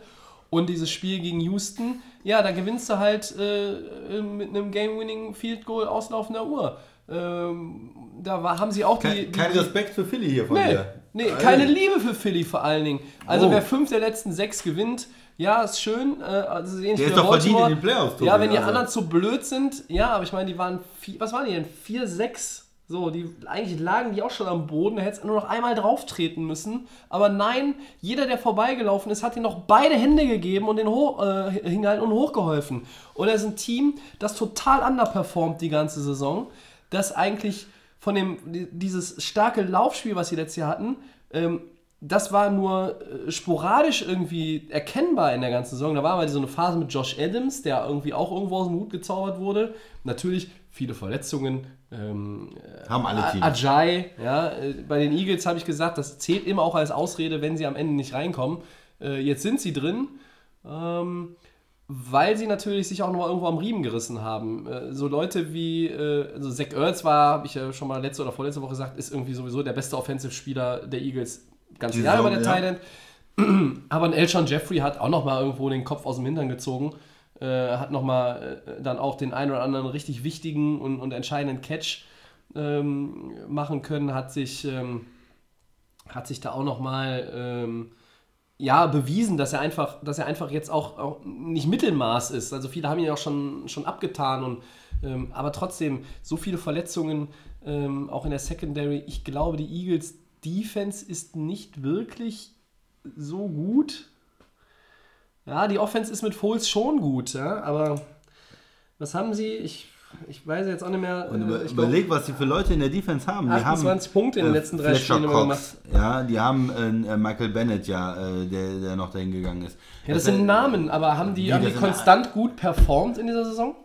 Und dieses Spiel gegen Houston, ja, da gewinnst du halt äh, mit einem Game-Winning Field Goal auslaufender Uhr. Ähm, da war, haben sie auch die, Kein, die, kein die Respekt für Philly hier von Nee, dir. nee Also, keine Liebe für Philly vor allen Dingen. Also Oh. wer fünf der letzten sechs gewinnt, ja, ist schön. Äh, also Der ist doch verdient in den Playoffs, Ja, wenn die also. anderen zu blöd sind, ja, aber ich meine, die waren, vier, was waren die denn? 4-6. So, die, eigentlich lagen die auch schon am Boden, da hättest du nur noch einmal drauf treten müssen. Aber nein, jeder, der vorbeigelaufen ist, hat ihm noch beide Hände gegeben und den hoch, äh, hingehalten und hochgeholfen. Und er ist ein Team, das total underperformt die ganze Saison, das eigentlich von dem, dieses starke Laufspiel, was sie letztes Jahr hatten, ähm, das war nur äh, sporadisch irgendwie erkennbar in der ganzen Saison. Da war mal so eine Phase mit Josh Adams, der irgendwie auch irgendwo aus dem Hut gezaubert wurde. Natürlich viele Verletzungen. Ähm, Haben alle Teams. Ajay, ja, äh, bei den Eagles habe ich gesagt, das zählt immer auch als Ausrede, wenn sie am Ende nicht reinkommen. Äh, jetzt sind sie drin, ähm, weil sie natürlich sich auch noch mal irgendwo am Riemen gerissen haben. Äh, so Leute wie, äh, also Zach Ertz war, habe ich ja schon mal letzte oder vorletzte Woche gesagt, ist irgendwie sowieso der beste Offensive-Spieler der Eagles ganz Jahr über der ja. End. Aber ein Elshon Jeffrey hat auch noch mal irgendwo den Kopf aus dem Hintern gezogen. Äh, hat noch mal äh, dann auch den einen oder anderen richtig wichtigen und, und entscheidenden Catch ähm, machen können. Hat sich, ähm, hat sich da auch noch mal ähm, ja, bewiesen, dass er einfach, dass er einfach jetzt auch, auch nicht Mittelmaß ist. Also viele haben ihn ja auch schon, schon abgetan und ähm, aber trotzdem so viele Verletzungen ähm, auch in der Secondary. Ich glaube, die Eagles Defense ist nicht wirklich so gut. Ja, die Offense ist mit Foles schon gut, ja, aber was haben sie? Ich, ich weiß jetzt auch nicht mehr. Und über, äh, ich glaub, überleg, was die für Leute in der Defense haben. Die 28 haben, Punkte in den äh, letzten drei Fletcher Spielen Cox, Ja, die haben äh, Michael Bennett, ja, äh, der, der noch dahin gegangen ist. ja, das äh, sind Namen, aber haben die, Wie, haben die das konstant gut performt in dieser Saison?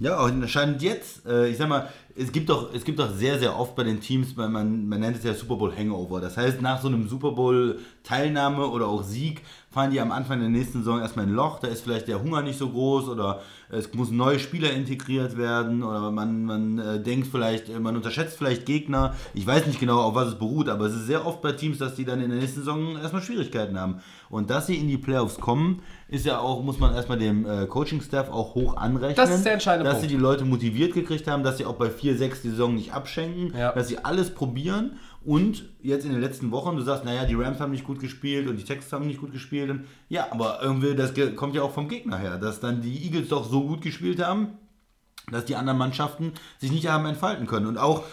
Ja, auch anscheinend jetzt, äh, ich sag mal, es gibt doch, es gibt doch sehr, sehr oft bei den Teams, man, man nennt es ja Super Bowl Hangover. Das heißt, nach so einem Super Bowl Teilnahme oder auch Sieg fahren die am Anfang der nächsten Saison erstmal in ein Loch, da ist vielleicht der Hunger nicht so groß oder es muss neue Spieler integriert werden oder man, man äh, denkt vielleicht, äh, man unterschätzt vielleicht Gegner. Ich weiß nicht genau, auf was es beruht, aber es ist sehr oft bei Teams, dass die dann in der nächsten Saison erstmal Schwierigkeiten haben. Und dass sie in die Playoffs kommen, ist ja auch, muss man erstmal dem äh, Coaching-Staff auch hoch anrechnen. Das ist der entscheidende dass Punkt. sie die Leute motiviert gekriegt haben, dass sie auch bei 4-6 die Saison nicht abschenken, Ja. dass sie alles probieren und jetzt in den letzten Wochen, du sagst, naja, die Rams haben nicht gut gespielt und die Texans haben nicht gut gespielt. Und, ja, aber irgendwie, das kommt ja auch vom Gegner her, dass dann die Eagles doch so gut gespielt haben, dass die anderen Mannschaften sich nicht haben entfalten können. Und auch,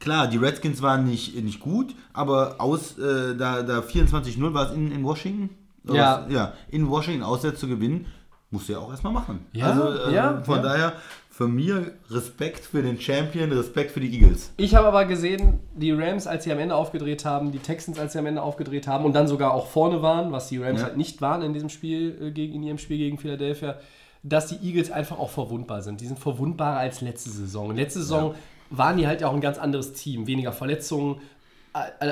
klar, die Redskins waren nicht, nicht gut, aber aus, äh, da, da 24-0 war es in, in Washington. Ja. was? Ja, in Washington auswärts zu gewinnen, musst du ja auch erstmal machen. Ja, also, äh, ja, von ja. daher, von mir Respekt für den Champion, Respekt für die Eagles. Ich habe aber gesehen, die Rams, als sie am Ende aufgedreht haben, die Texans, als sie am Ende aufgedreht haben und dann sogar auch vorne waren, was die Rams Ja. halt nicht waren in diesem Spiel, äh, gegen, in ihrem Spiel gegen Philadelphia, dass die Eagles einfach auch verwundbar sind. Die sind verwundbarer als letzte Saison. Letzte Saison waren die halt ja auch ein ganz anderes Team. Weniger Verletzungen,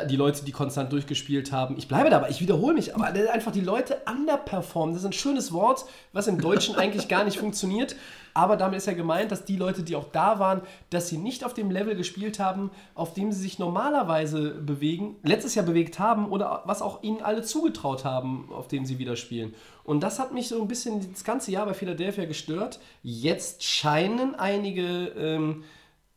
die Leute, die konstant durchgespielt haben. Ich bleibe dabei, ich wiederhole mich, aber einfach die Leute underperformen. Das ist ein schönes Wort, was im Deutschen eigentlich gar nicht funktioniert. Aber damit ist ja gemeint, dass die Leute, die auch da waren, dass sie nicht auf dem Level gespielt haben, auf dem sie sich normalerweise bewegen, letztes Jahr bewegt haben oder was auch ihnen alle zugetraut haben, auf dem sie wieder spielen. Und das hat mich so ein bisschen das ganze Jahr bei Philadelphia gestört. Jetzt scheinen einige ähm,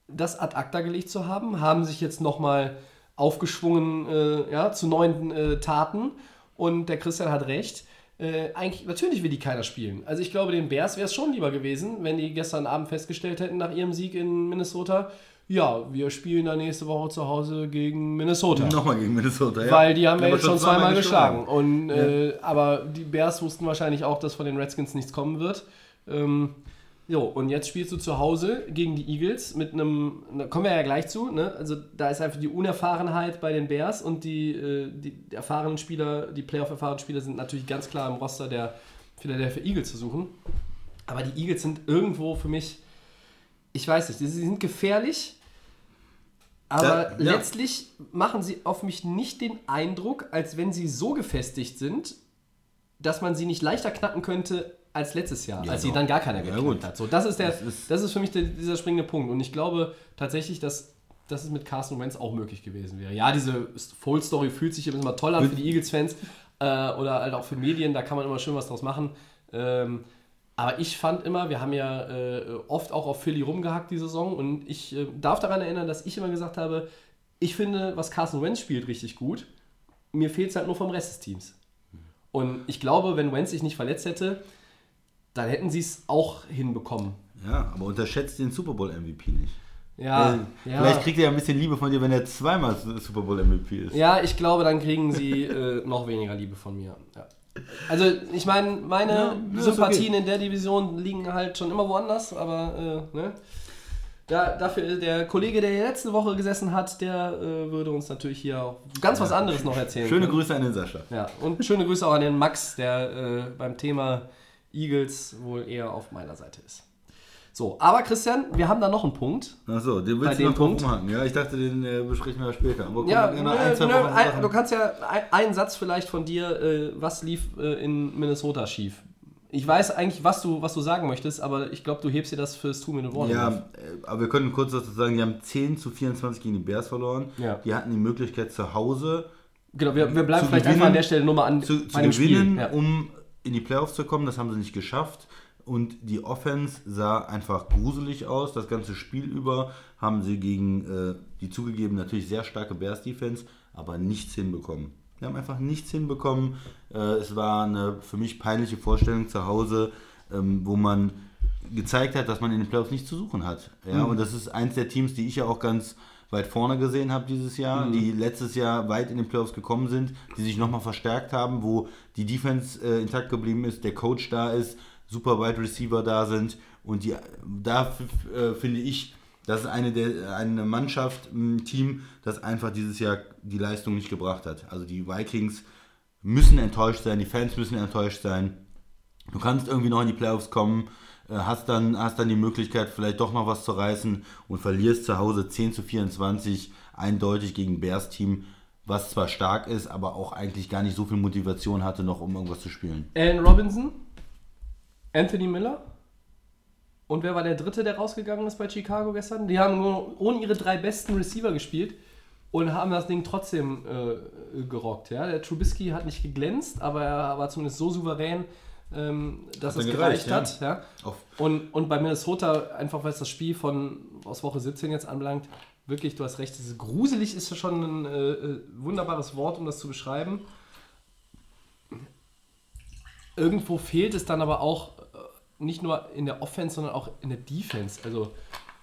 das ad acta gelegt zu haben, haben sich jetzt nochmal aufgeschwungen äh, ja, zu neuen äh, Taten. Und der Christian hat recht. Äh, eigentlich, natürlich will die keiner spielen. Also ich glaube, den Bears wäre es schon lieber gewesen, wenn die gestern Abend festgestellt hätten nach ihrem Sieg in Minnesota, ja, wir spielen dann nächste Woche zu Hause gegen Minnesota. Nochmal gegen Minnesota, ja. Weil die haben wir Aber jetzt schon zweimal geschlagen. Und, äh, aber die Bears wussten wahrscheinlich auch, dass von den Redskins nichts kommen wird. Ähm, jo, und jetzt spielst du zu Hause gegen die Eagles mit einem, da kommen wir ja gleich zu, ne? Also da ist einfach die Unerfahrenheit bei den Bears und die, äh, die, die erfahrenen Spieler, die Playoff-erfahrenen Spieler sind natürlich ganz klar im Roster der Philadelphia Eagles zu suchen. Aber die Eagles sind irgendwo für mich, ich weiß nicht, sie sind gefährlich, aber Da- ja. letztlich machen sie auf mich nicht den Eindruck, als wenn sie so gefestigt sind, dass man sie nicht leichter knacken könnte als letztes Jahr, als sie doch. dann gar keiner Ja, geknackt gut. hat. So, das ist der, das Das ist, ist- für mich der, dieser springende Punkt. Und ich glaube tatsächlich, dass, dass es mit Carson Wentz auch möglich gewesen wäre. Ja, diese Full-Story fühlt sich immer toll an für die Eagles-Fans äh, oder halt auch für Medien, da kann man immer schön was draus machen. Ähm, aber ich fand immer, wir haben ja äh, oft auch auf Philly rumgehackt die Saison und ich äh, darf daran erinnern, dass ich immer gesagt habe, ich finde, was Carson Wentz spielt, richtig gut. Mir fehlt es halt nur vom Rest des Teams. Und ich glaube, wenn Wentz sich nicht verletzt hätte, dann hätten sie es auch hinbekommen. Ja, aber unterschätzt den Super Bowl MVP nicht. Ja, Äh, ja. Vielleicht kriegt er ja ein bisschen Liebe von dir, wenn er zweimal Super Bowl MVP ist. Ja, ich glaube, dann kriegen sie äh, noch weniger Liebe von mir. Ja. Also, ich meine, meine Ja, Sympathien okay. in der Division liegen halt schon immer woanders, aber äh, ne? Da, dafür der Kollege, der hier letzte Woche gesessen hat, der äh, würde uns natürlich hier auch ganz was anderes noch erzählen. Schöne können. Grüße an den Sascha. Ja, und schöne Grüße auch an den Max, der äh, beim Thema Eagles wohl eher auf meiner Seite ist. So, aber Christian, wir haben da noch einen Punkt. Achso, den willst du noch Punkt? umhaken. Ja, ich dachte, den äh, besprechen wir später. Aber Ja, nö, noch ein, zwei nö, ein, du kannst ja ein, einen Satz vielleicht von dir, äh, was lief äh, in Minnesota schief. Ich weiß eigentlich, was du, was du sagen möchtest, aber ich glaube, du hebst dir das fürs Two-Minute-Warning auf. Ja, äh, aber wir können kurz dazu sagen, die haben 10 zu 24 gegen die Bears verloren. Ja. Die hatten die Möglichkeit zu Hause Genau, wir, wir bleiben vielleicht gewinnen- einfach an der Stelle nur mal an zu, zu gewinnen, Spiel. Ja. um in die Playoffs zu kommen. Das haben sie nicht geschafft. Und die Offense sah einfach gruselig aus. Das ganze Spiel über haben sie gegen äh, die zugegeben natürlich sehr starke Bears-Defense, aber nichts hinbekommen. Wir haben einfach nichts hinbekommen. Äh, es war eine für mich peinliche Vorstellung zu Hause, ähm, wo man gezeigt hat, dass man in den Playoffs nichts zu suchen hat. Ja, Und das ist eins der Teams, die ich ja auch ganz weit vorne gesehen habe dieses Jahr, die letztes Jahr weit in den Playoffs gekommen sind, die sich nochmal verstärkt haben, wo die Defense äh, intakt geblieben ist, der Coach da ist, super Wide Receiver da sind und die, da äh, finde ich, das ist eine, der, eine Mannschaft, ein Team, das einfach dieses Jahr die Leistung nicht gebracht hat. Also die Vikings müssen enttäuscht sein, die Fans müssen enttäuscht sein. Du kannst irgendwie noch in die Playoffs kommen, hast dann, hast dann die Möglichkeit, vielleicht doch noch was zu reißen und verlierst zu Hause 10 zu 24 eindeutig gegen ein Bears-Team, was zwar stark ist, aber auch eigentlich gar nicht so viel Motivation hatte, noch um irgendwas zu spielen. Allen Robinson, Anthony Miller und wer war der dritte, der rausgegangen ist bei Chicago gestern? Die haben nur ohne ihre drei besten Receiver gespielt und haben das Ding trotzdem äh, gerockt. Ja? Der Trubisky hat nicht geglänzt, aber er war zumindest so souverän, ähm, dass Hat es gereicht, gereicht, hat. Ja? Und, und bei Minnesota, einfach was das Spiel von aus Woche 17 jetzt anbelangt, wirklich, du hast recht, dieses gruselig ist ja schon ein äh, äh, wunderbares Wort, um das zu beschreiben. Irgendwo fehlt es dann aber auch äh, nicht nur in der Offense, sondern auch in der Defense. Also,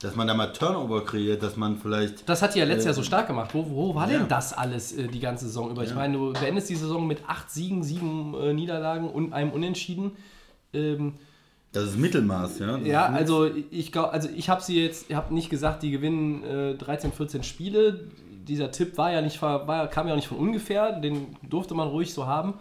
Dass man da mal Turnover kreiert, dass man vielleicht. das hat die ja letztes Äh, Jahr so stark gemacht. Wo, wo war ja. denn das alles äh, die ganze Saison über? Ich Ja. meine, du beendest die Saison mit acht Siegen, sieben äh, Niederlagen und einem Unentschieden. Ähm, Das ist Mittelmaß, ja. Das Ja, ist also ich glaube, also ich habe sie jetzt, ich habe nicht gesagt, die gewinnen äh, 13, 14 Spiele. Dieser Tipp war ja nicht, war, kam ja auch nicht von ungefähr, den durfte man ruhig so haben.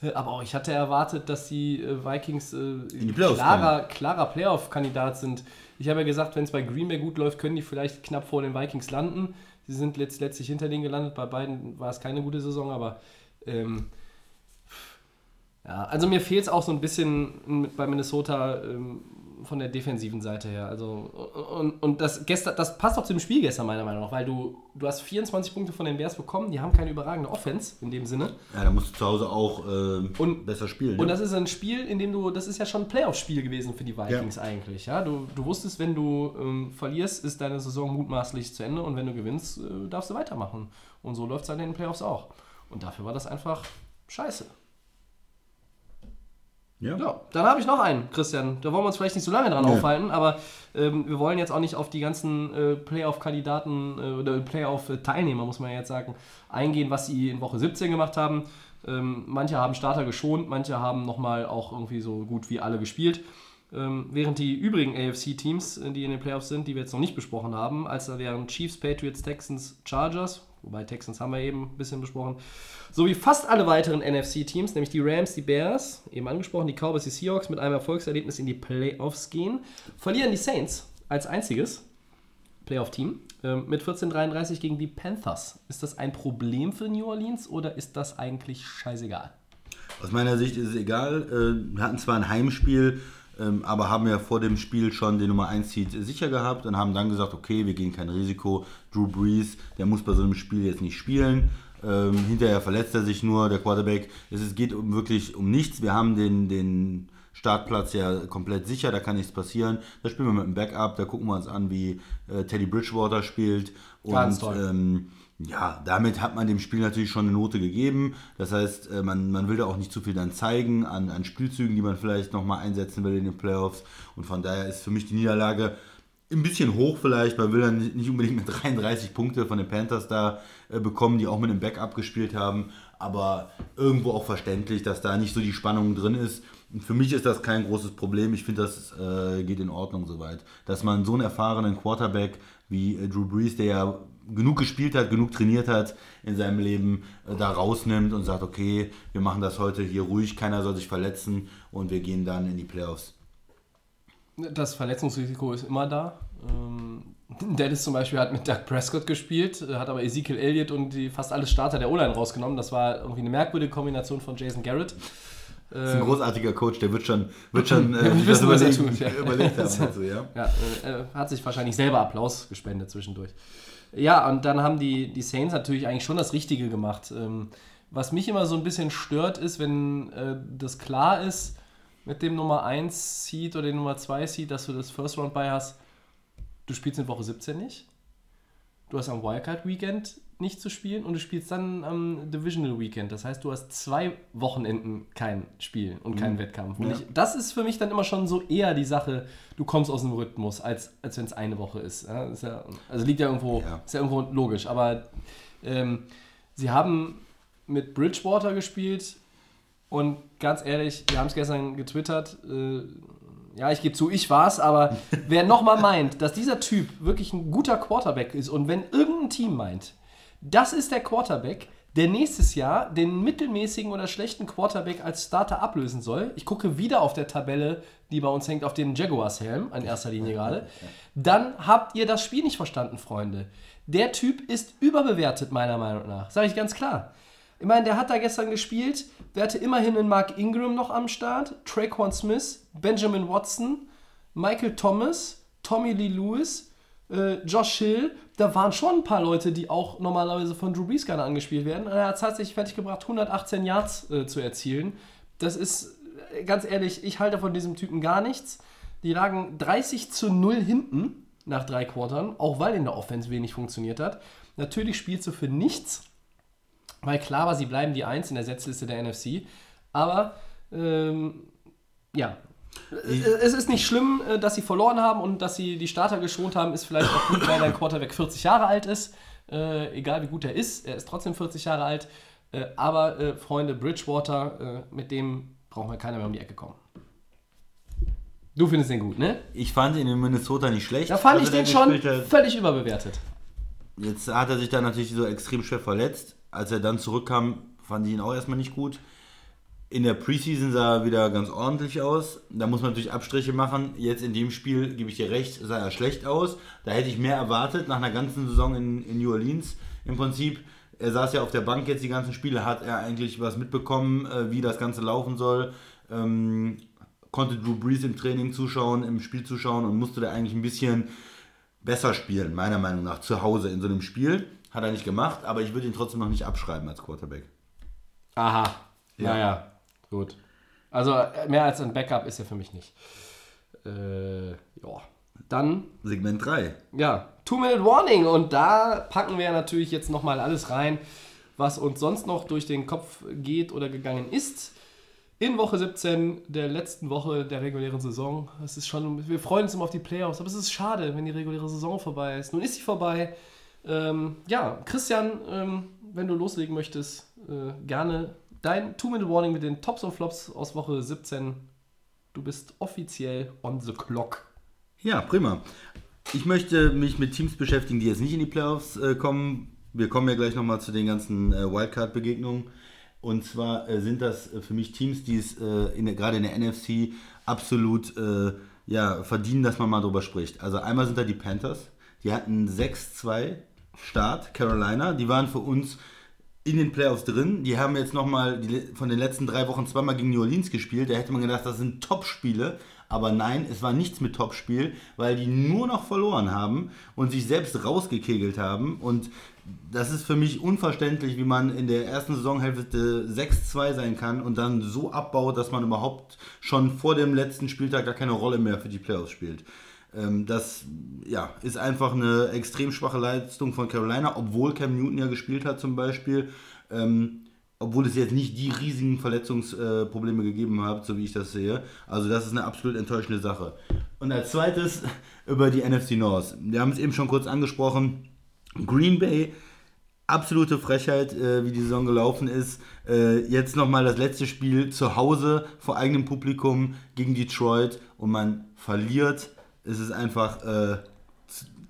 Äh, Aber auch ich hatte erwartet, dass die äh, Vikings äh, klarer, klarer Playoff-Kandidat sind. Ich habe ja gesagt, wenn es bei Green Bay gut läuft, können die vielleicht knapp vor den Vikings landen. Sie sind letzt, letztlich hinter denen gelandet. Bei beiden war es keine gute Saison, aber ähm, ja, also mir fehlt es auch so ein bisschen bei Minnesota ähm, von der defensiven Seite her. Also, und, und das, gestern, das passt auch zu dem Spiel gestern, meiner Meinung nach, weil du, du hast 24 Punkte von den Bears bekommen, die haben keine überragende Offense in dem Sinne. Ja, da musst du zu Hause auch äh, Und- besser spielen. Und ne? das ist ein Spiel, in dem du, das ist ja schon ein Playoff-Spiel gewesen für die Vikings eigentlich. Ja? Du, du wusstest, wenn du ähm, verlierst, ist deine Saison mutmaßlich zu Ende und wenn du gewinnst, äh, darfst du weitermachen. Und so läuft es dann in den Playoffs auch. Und dafür war das einfach scheiße. Ja. Ja, dann habe ich noch einen, Christian. Da wollen wir uns vielleicht nicht so lange dran Nee. aufhalten, aber ähm, wir wollen jetzt auch nicht auf die ganzen äh, Playoff-Kandidaten äh, oder Playoff-Teilnehmer, muss man ja jetzt sagen, eingehen, was sie in Woche 17 gemacht haben. Ähm, manche haben Starter geschont, manche haben nochmal auch irgendwie so gut wie alle gespielt. Ähm, während die übrigen AFC-Teams, äh, die in den Playoffs sind, die wir jetzt noch nicht besprochen haben, als da wären Chiefs, Patriots, Texans, Chargers, wobei Texans haben wir eben ein bisschen besprochen, sowie fast alle weiteren NFC-Teams, nämlich die Rams, die Bears, eben angesprochen, die Cowboys, die Seahawks mit einem Erfolgserlebnis in die Playoffs gehen, verlieren die Saints als einziges Playoff-Team ähm, mit 14:33 gegen die Panthers. Ist das ein Problem für New Orleans oder ist das eigentlich scheißegal? Aus meiner Sicht ist es egal. Äh, Wir hatten zwar ein Heimspiel, ähm, aber haben ja vor dem Spiel schon den Nummer 1 Seed sicher gehabt und haben dann gesagt, okay, wir gehen kein Risiko. Drew Brees, der muss bei so einem Spiel jetzt nicht spielen. Ähm, hinterher verletzt er sich nur, der Quarterback. Es geht um, wirklich um nichts. Wir haben den, den Startplatz ja komplett sicher, da kann nichts passieren. Da spielen wir mit einem Backup, da gucken wir uns an, wie äh, Teddy Bridgewater spielt. Und Ganz toll. ähm, ja, damit hat man dem Spiel natürlich schon eine Note gegeben. Das heißt, äh, man, man will da auch nicht zu viel dann zeigen an, an Spielzügen, die man vielleicht nochmal einsetzen will in den Playoffs. Und von daher ist für mich die Niederlage ein bisschen hoch vielleicht. Man will dann nicht unbedingt mit 33 Punkte von den Panthers da äh, bekommen, die auch mit einem Backup gespielt haben. Aber irgendwo auch verständlich, dass da nicht so die Spannung drin ist. Und für mich ist das kein großes Problem. Ich finde, das äh, geht in Ordnung soweit. Dass man so einen erfahrenen Quarterback wie äh, Drew Brees, der ja genug gespielt hat, genug trainiert hat in seinem Leben, äh, da rausnimmt und sagt, okay, wir machen das heute hier ruhig, keiner soll sich verletzen und wir gehen dann in die Playoffs. Das Verletzungsrisiko ist immer da. Ähm, Dennis zum Beispiel hat mit Doug Prescott gespielt, äh, hat aber Ezekiel Elliott und die, fast alle Starter der O-Line rausgenommen. Das war irgendwie eine merkwürdige Kombination von Jason Garrett. Das ist ein großartiger Coach, der wird schon, wird schon äh, sich wissen, er überlegen, tut, ja. überlegt haben. Also, ja. Ja, äh, hat sich wahrscheinlich selber Applaus gespendet zwischendurch. Ja, und dann haben die, die Saints natürlich eigentlich schon das Richtige gemacht. Ähm, was mich immer so ein bisschen stört, ist, wenn äh, das klar ist mit dem Nummer 1 Seed oder dem Nummer 2 Seed, dass du das First Round bei hast. Du spielst in Woche 17 nicht. Du hast am Wildcard Weekend nicht zu spielen und du spielst dann am Divisional Weekend. Das heißt, du hast zwei Wochenenden kein Spiel und keinen Wettkampf. Und Ja. ich, das ist für mich dann immer schon so eher die Sache, du kommst aus dem Rhythmus, als, als wenn es eine Woche ist. Ja, ist ja, also liegt ja irgendwo, ist ja irgendwo logisch. Aber ähm, sie haben mit Bridgewater gespielt und ganz ehrlich, wir haben es gestern getwittert. Äh, ja, ich gebe zu, ich war's, aber wer nochmal meint, dass dieser Typ wirklich ein guter Quarterback ist und wenn irgendein Team meint, das ist der Quarterback, der nächstes Jahr den mittelmäßigen oder schlechten Quarterback als Starter ablösen soll. Ich gucke wieder auf der Tabelle, die bei uns hängt, auf den Jaguars-Helm, in erster Linie gerade. Dann habt ihr das Spiel nicht verstanden, Freunde. Der Typ ist überbewertet, meiner Meinung nach. Sage ich ganz klar. Ich meine, der hat da gestern gespielt. Der hatte immerhin einen Mark Ingram noch am Start, Traquan Smith, Benjamin Watson, Michael Thomas, Tommy Lee Lewis, äh, Josh Hill. Da waren schon ein paar Leute, die auch normalerweise von Drew Brees gerne angespielt werden. Und er hat es tatsächlich fertiggebracht, 118 Yards äh, zu erzielen. Das ist, äh, ganz ehrlich, ich halte von diesem Typen gar nichts. Die lagen 30 zu 0 hinten nach drei Quartern, auch weil in der Offense wenig funktioniert hat. Natürlich spielst du für nichts, weil klar war, sie bleiben die Eins in der Setzliste der NFC. Aber ähm, ja, es ist nicht schlimm, äh, dass sie verloren haben und dass sie die Starter geschont haben, ist vielleicht auch gut, weil dein Quarterback 40 Jahre alt ist. Äh, egal wie gut er ist, er ist trotzdem 40 Jahre alt. Äh, aber äh, Freunde, Bridgewater, äh, mit dem braucht man keiner mehr um die Ecke kommen. Du findest den gut, ne? Ich fand ihn in Minnesota nicht schlecht. Da fand Also ich den schon völlig überbewertet. Jetzt hat er sich dann natürlich so extrem schwer verletzt. Als er dann zurückkam, fand ich ihn auch erstmal nicht gut. In der Preseason sah er wieder ganz ordentlich aus. Da muss man natürlich Abstriche machen. Jetzt in dem Spiel, gebe ich dir recht, sah er schlecht aus. Da hätte ich mehr erwartet nach einer ganzen Saison in, in New Orleans. Im Prinzip, er saß ja auf der Bank jetzt die ganzen Spiele, hat er eigentlich was mitbekommen, äh, wie das Ganze laufen soll. Ähm, konnte Drew Brees im Training zuschauen, im Spiel zuschauen und musste da eigentlich ein bisschen besser spielen, meiner Meinung nach, zu Hause in so einem Spiel. Hat er nicht gemacht, aber ich würde ihn trotzdem noch nicht abschreiben als Quarterback. Aha. Ja. Naja, gut. Also äh, mehr als ein Backup ist er für mich nicht. Äh, ja. Dann Segment 3. Ja, Two-Minute-Warning. Und da packen wir natürlich jetzt nochmal alles rein, was uns sonst noch durch den Kopf geht oder gegangen ist. In Woche 17 der letzten Woche der regulären Saison. Es ist schon, wir freuen uns immer auf die Playoffs, aber es ist schade, wenn die reguläre Saison vorbei ist. Nun ist sie vorbei. Ähm, ja, Christian, ähm, wenn du loslegen möchtest, äh, gerne dein Two-Minute-Warning mit den Tops und Flops aus Woche 17. Du bist offiziell on the clock. Ja, prima. Ich möchte mich mit Teams beschäftigen, die jetzt nicht in die Playoffs äh, kommen. Wir kommen ja gleich nochmal zu den ganzen äh, Wildcard-Begegnungen. Und zwar äh, sind das äh, für mich Teams, die es äh, gerade in der NFC absolut äh, ja, verdienen, dass man mal drüber spricht. Also einmal sind da die Panthers. Die hatten 6-2 Start, Carolina. Die waren für uns in den Playoffs drin. Die haben jetzt nochmal von den letzten drei Wochen zweimal gegen New Orleans gespielt. Da hätte man gedacht, das sind Top-Spiele. Aber nein, es war nichts mit Top-Spiel, weil die nur noch verloren haben und sich selbst rausgekegelt haben. Und das ist für mich unverständlich, wie man in der ersten Saisonhälfte 6-2 sein kann und dann so abbaut, dass man überhaupt schon vor dem letzten Spieltag gar keine Rolle mehr für die Playoffs spielt. Ähm, Das ja, ist einfach eine extrem schwache Leistung von Carolina, obwohl Cam Newton ja gespielt hat zum Beispiel. Ähm, obwohl es jetzt nicht die riesigen Verletzungsprobleme gegeben hat, so wie ich das sehe. Also das ist eine absolut enttäuschende Sache. Und als zweites über die NFC North. Wir haben es eben schon kurz angesprochen. Green Bay, absolute Frechheit, äh, wie die Saison gelaufen ist. Äh, jetzt nochmal das letzte Spiel zu Hause vor eigenem Publikum gegen Detroit und man verliert. Es ist einfach, äh,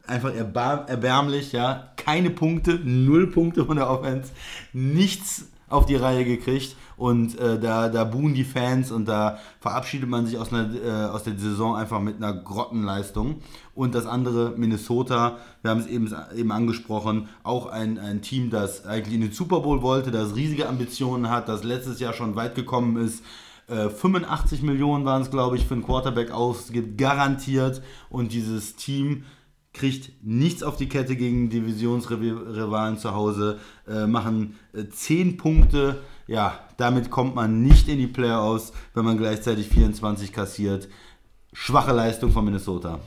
einfach erbar erbärmlich, ja. Keine Punkte, null Punkte von der Offense, nichts auf die Reihe gekriegt und äh, da, da buhen die Fans und da verabschiedet man sich aus, einer, äh, aus der Saison einfach mit einer Grottenleistung. Und das andere, Minnesota, wir haben es eben, eben angesprochen, auch ein, ein Team, das eigentlich in den Super Bowl wollte, das riesige Ambitionen hat, das letztes Jahr schon weit gekommen ist. Äh, 85 Millionen waren es, glaube ich, für einen Quarterback ausgibt, garantiert. Und dieses Team kriegt nichts auf die Kette gegen Divisionsrivalen zu Hause, äh, machen äh, 10 Punkte. Ja, damit kommt man nicht in die Playoffs, wenn man gleichzeitig 24 kassiert. Schwache Leistung von Minnesota.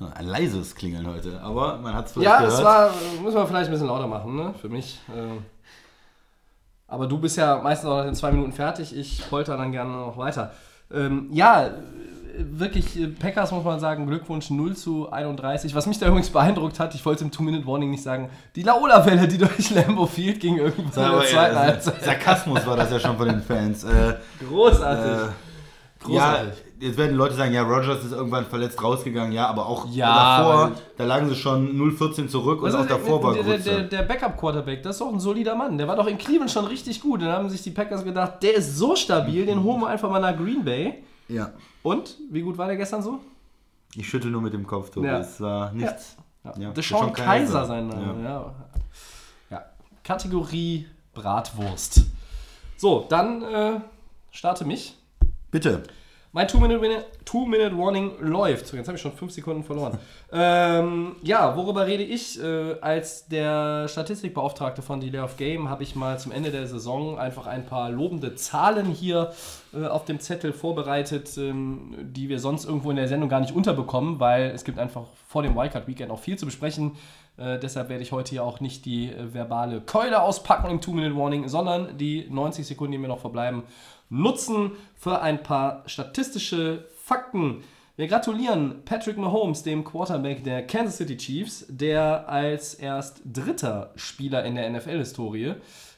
Ja, ein leises Klingeln heute, aber man hat es vielleicht Ja, gehört. es war, müssen wir vielleicht ein bisschen lauter machen, ne? Für mich. äh. Aber du bist ja meistens auch in zwei Minuten fertig. Ich polter dann gerne noch weiter. Ähm, ja, wirklich, äh, Packers muss man sagen, Glückwunsch 0 zu 31. Was mich da übrigens beeindruckt hat, ich wollte im Two-Minute-Warning nicht sagen, die Laola-Welle, die durch Lambeau Field ging irgendwann in der zweiten ja, Halbzeit. Sarkasmus war das ja schon von den Fans. Äh, Großartig. äh, ja, Großartig. jetzt werden Leute sagen, ja, Rogers ist irgendwann verletzt rausgegangen, ja, aber auch Ja, davor, da lagen sie schon 0-14 zurück und auch davor war der, der, der, der Backup-Quarterback, das ist doch ein solider Mann. Der war doch in Cleveland schon richtig gut. Dann haben sich die Packers gedacht, der ist so stabil, den holen wir einfach mal nach Green Bay. Ja, Und, wie gut war der gestern so? ich schüttel nur mit dem Kopf, Tobi. Ja. Es war nichts. Ja. Ja, Deshaun Deshaun Kaiser, Kaiser. sein Name. Ja. Ja. Kategorie Bratwurst. So, dann äh, starte mich. Bitte. Mein Two-Minute Two -Minute Warning läuft. Jetzt habe ich schon fünf Sekunden verloren. ähm, ja, worüber rede ich? Äh, als der Statistikbeauftragte von Delay of Game habe ich mal zum Ende der Saison einfach ein paar lobende Zahlen hier äh, auf dem Zettel vorbereitet, ähm, die wir sonst irgendwo in der Sendung gar nicht unterbekommen, weil es gibt einfach vor dem Wildcard Weekend auch viel zu besprechen. Äh, deshalb werde ich heute hier auch nicht die äh, verbale Keule auspacken im Two-Minute-Warning, sondern die 90 Sekunden, die mir noch verbleiben, nutzen für ein paar statistische Fakten. Wir gratulieren Patrick Mahomes, dem Quarterback der Kansas City Chiefs, der als erst dritter Spieler in der NFL-Historie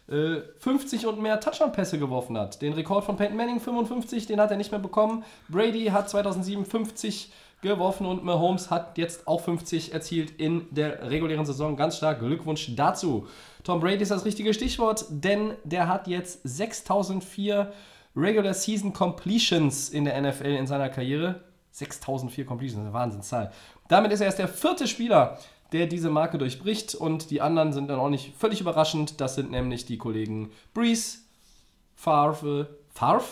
äh, 50 und mehr Touchdown-Pässe geworfen hat. Den Rekord von Peyton Manning 55, den hat er nicht mehr bekommen. Brady hat 2007 50 geworfen und Mahomes hat jetzt auch 50 erzielt in der regulären Saison. Ganz stark. Glückwunsch dazu. Tom Brady ist das richtige Stichwort, denn der hat jetzt 6004 Regular Season Completions in der NFL in seiner Karriere. 6004 Completions, eine Wahnsinnszahl. Damit ist er erst der vierte Spieler, der diese Marke durchbricht und die anderen sind dann auch nicht völlig überraschend. Das sind nämlich die Kollegen Breeze, Favre, Favre?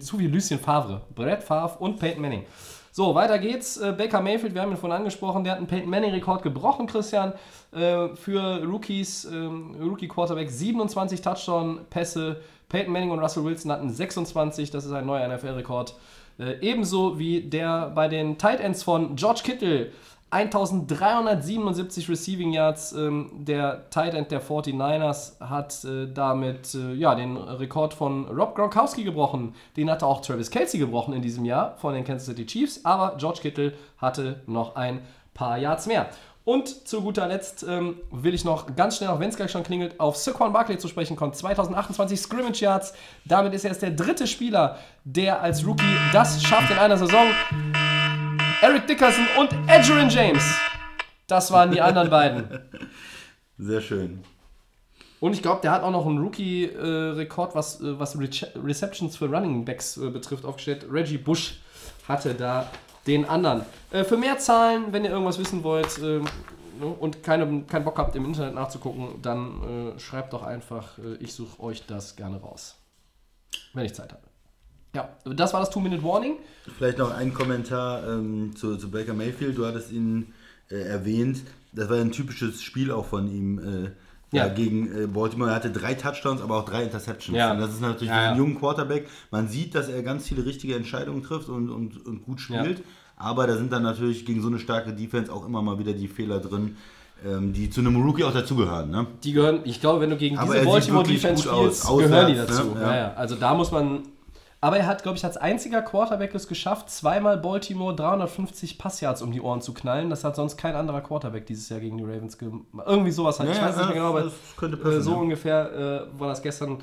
Zu viel Lucien Favre, Brett Favre und Peyton Manning. So, weiter geht's. Äh, Baker Mayfield, wir haben ihn vorhin angesprochen, der hat einen Peyton Manning-Rekord gebrochen, Christian, äh, für Rookies, ähm, Rookie-Quarterback, 27 Touchdown-Pässe. Peyton Manning und Russell Wilson hatten 26, das ist ein neuer NFL-Rekord. Äh, ebenso wie der bei den Tight Ends von George Kittle, 1377 Receiving Yards. Ähm, der Tight End der 49ers hat äh, damit äh, ja, den Rekord von Rob Gronkowski gebrochen. Den hatte auch Travis Kelsey gebrochen in diesem Jahr von den Kansas City Chiefs. Aber George Kittle hatte noch ein paar Yards mehr. Und zu guter Letzt ähm, will ich noch ganz schnell, auch wenn es gleich schon klingelt, auf Saquon Barkley zu sprechen kommen. 2028 Scrimmage Yards. Damit ist er jetzt der dritte Spieler, der als Rookie das schafft in einer Saison. Eric Dickerson und Adrian James. Das waren die anderen beiden. Sehr schön. Und ich glaube, der hat auch noch einen Rookie-Rekord, was, äh, was Re Receptions für Running Backs äh, betrifft, aufgestellt. Reggie Bush hatte da den anderen. Äh, für mehr Zahlen, wenn ihr irgendwas wissen wollt ähm, ne, und keine, keinen Bock habt, im Internet nachzugucken, dann äh, schreibt doch einfach, äh, ich suche euch das gerne raus. Wenn ich Zeit habe. Ja, das war das Two-Minute-Warning. Vielleicht noch ein Kommentar ähm, zu, zu Baker Mayfield. Du hattest ihn äh, erwähnt. Das war ein typisches Spiel auch von ihm. Ja. gegen äh, Baltimore. Er hatte drei Touchdowns, aber auch drei Interceptions. Ja. Und das ist natürlich Ja, ja. jungen Quarterback. Man sieht, dass er ganz viele richtige Entscheidungen trifft und, und, und gut spielt. Aber da sind dann natürlich gegen so eine starke Defense auch immer mal wieder die Fehler drin, ähm, die zu einem Rookie auch dazugehören. Ne? Die gehören, ich glaube, wenn du gegen diese Baltimore Defense gut aus. spielst, gehören die dazu. ne? Ja, also da muss man. Aber er hat, glaube ich, als einziger Quarterback es geschafft, zweimal Baltimore 350 Passyards um die Ohren zu knallen. Das hat sonst kein anderer Quarterback dieses Jahr gegen die Ravens gemacht. Irgendwie sowas halt. ich Ja, weiß nicht mehr genau, aber könnte äh, passen, so ja. ungefähr äh, war das gestern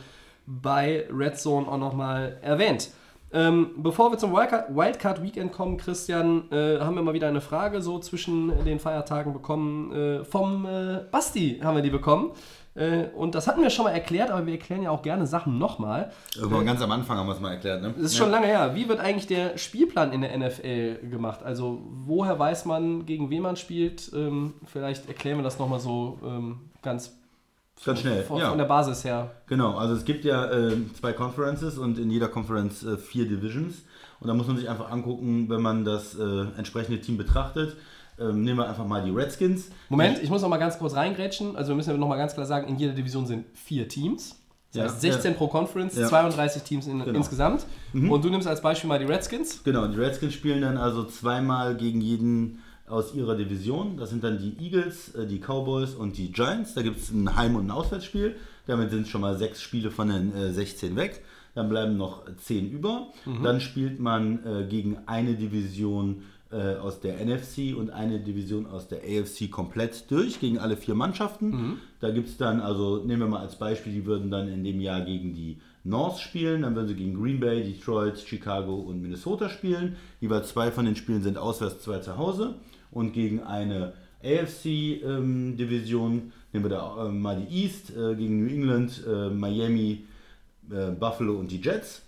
bei Red Zone auch nochmal erwähnt. Ähm, bevor wir zum Wildcard, Wildcard Weekend kommen, Christian, äh, haben wir mal wieder eine Frage so zwischen den Feiertagen bekommen. Äh, vom äh, Basti haben wir die bekommen. Äh, und das hatten wir schon mal erklärt, aber wir erklären ja auch gerne Sachen nochmal. Irgendwann ganz am Anfang haben wir es mal erklärt. Ne? Das ist schon lange her. Wie wird eigentlich der Spielplan in der NFL gemacht? Also, woher weiß man, gegen wen man spielt? Ähm, vielleicht erklären wir das nochmal so ähm, ganz Ganz schnell. von, ja. von der Basis her. Genau, also es gibt ja äh, zwei Conferences und in jeder Conference äh, vier Divisions. Und da muss man sich einfach angucken, wenn man das äh, entsprechende Team betrachtet. Ähm, nehmen wir einfach mal die Redskins. Moment, ich muss noch mal ganz kurz reingrätschen. Also wir müssen ja noch mal ganz klar sagen, in jeder Division sind vier Teams. Das Ja, heißt 16 ja. pro Conference, Ja. 32 Teams in, Genau. Mhm. insgesamt. Und du nimmst als Beispiel mal die Redskins. Genau, die Redskins spielen dann also zweimal gegen jeden aus ihrer Division. Das sind dann die Eagles, äh, die Cowboys und die Giants. Da gibt es ein Heim- und ein Auswärtsspiel. Damit sind schon mal sechs Spiele von den äh, 16 weg. Dann bleiben noch 10 über. Dann spielt man äh, gegen eine Division äh, aus der NFC und eine Division aus der AFC komplett durch, gegen alle vier Mannschaften. Da gibt es dann, also nehmen wir mal als Beispiel, die würden dann in dem Jahr gegen die North spielen, dann würden sie gegen Green Bay, Detroit, Chicago und Minnesota spielen. Jeweils zwei von den Spielen sind auswärts, zwei zu Hause. Und gegen eine AFC-Division, nehmen wir da äh, mal die East, äh, gegen New England, äh, Miami, äh, Buffalo und die Jets.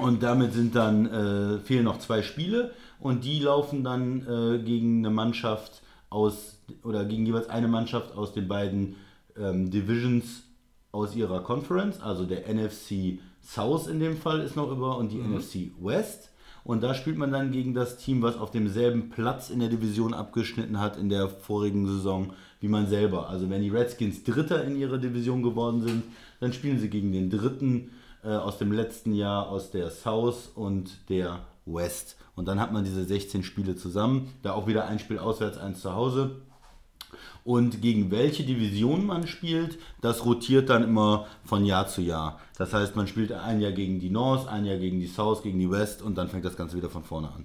Und damit sind dann, äh, fehlen noch zwei Spiele und die laufen dann äh, gegen eine Mannschaft aus, oder gegen jeweils eine Mannschaft aus den beiden ähm, Divisions aus ihrer Conference, also der NFC South in dem Fall ist noch über und die NFC West. Und da spielt man dann gegen das Team, was auf demselben Platz in der Division abgeschnitten hat in der vorigen Saison wie man selber. Also wenn die Redskins Dritter in ihrer Division geworden sind, dann spielen sie gegen den Dritten äh, aus dem letzten Jahr aus der South und der West. Und dann hat man diese 16 Spiele zusammen. Da auch wieder ein Spiel auswärts, eins zu Hause. Und gegen welche Division man spielt, das rotiert dann immer von Jahr zu Jahr. Das heißt, man spielt ein Jahr gegen die North, ein Jahr gegen die South, gegen die West und dann fängt das Ganze wieder von vorne an.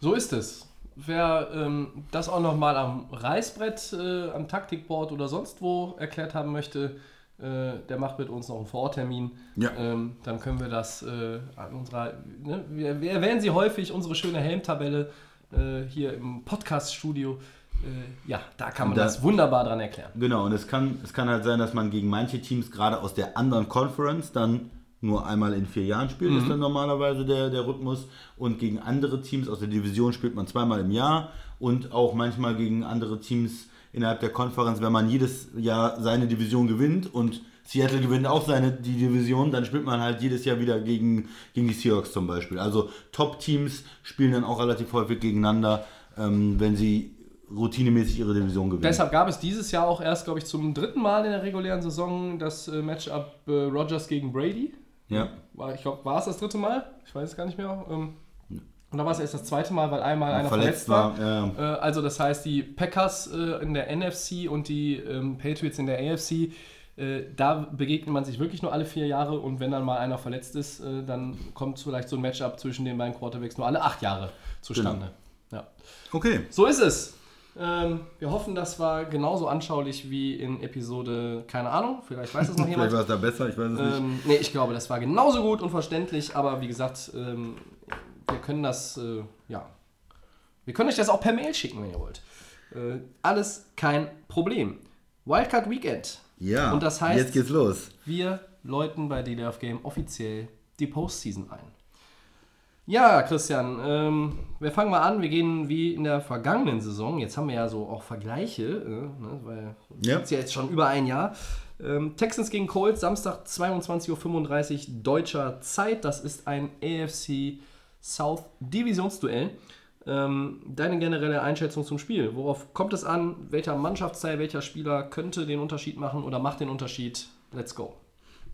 So ist es. Wer ähm, das auch noch mal am Reißbrett, äh, am Taktikboard oder sonst wo erklärt haben möchte, äh, der macht mit uns noch einen Vororttermin. Ja. Ähm, dann können wir das äh, an unserer, ne, wir, wir erwähnen sie häufig, unsere schöne Helmtabelle äh, hier im Podcast-Studio. Äh, ja, da kann man da- das wunderbar dran erklären. Genau, und es kann, es kann halt sein, dass man gegen manche Teams gerade aus der anderen Conference dann nur einmal in vier Jahren spielt, ist dann normalerweise der, der Rhythmus. Und gegen andere Teams aus der Division spielt man zweimal im Jahr und auch manchmal gegen andere Teams innerhalb der Conference, wenn man jedes Jahr seine Division gewinnt und Seattle gewinnt auch seine die Division, dann spielt man halt jedes Jahr wieder gegen, gegen die Seahawks zum Beispiel. Also Top-Teams spielen dann auch relativ häufig gegeneinander, ähm, wenn sie routinemäßig ihre Division gewinnen. Deshalb gab es dieses Jahr auch erst, glaube ich, zum dritten Mal in der regulären Saison das äh, Matchup äh, Rogers gegen Brady. ja. War, ich glaube, war es das dritte Mal? Ich weiß es gar nicht mehr. Ähm, und da war es erst das zweite Mal, weil einmal einer verletzt, war. ja. Äh, also das heißt, die Packers äh, in der NFC und die ähm, Patriots in der AFC, äh, da begegnet man sich wirklich nur alle vier Jahre und wenn dann mal einer verletzt ist, dann kommt vielleicht so ein Matchup zwischen den beiden Quarterbacks nur alle acht Jahre zustande. Ja. Okay. So ist es. Ähm, wir hoffen, das war genauso anschaulich wie in Episode, keine Ahnung, vielleicht weiß es noch jemand. Vielleicht war es da besser, ich weiß es nicht. Ähm, nee, ich glaube, das war genauso gut und verständlich, aber wie gesagt, ähm, wir können das, äh, ja, wir können euch das auch per Mail schicken, wenn ihr wollt. Äh, alles kein Problem. Wildcard Weekend. Ja, und das heißt- jetzt geht's los. Wir läuten bei of Game offiziell die Postseason ein. Ja, Christian, ähm, wir fangen mal an. Wir gehen wie in der vergangenen Saison. Jetzt haben wir ja so auch Vergleiche, äh, ne, weil Ja. ist ja jetzt schon über ein Jahr. Ähm, Texans gegen Colts, Samstag 22.35 Uhr deutscher Zeit. Das ist ein AFC South Divisionsduell. Ähm, deine generelle Einschätzung zum Spiel. Worauf kommt es an? Welcher Mannschaftsteil, welcher Spieler könnte den Unterschied machen oder macht den Unterschied? Let's go.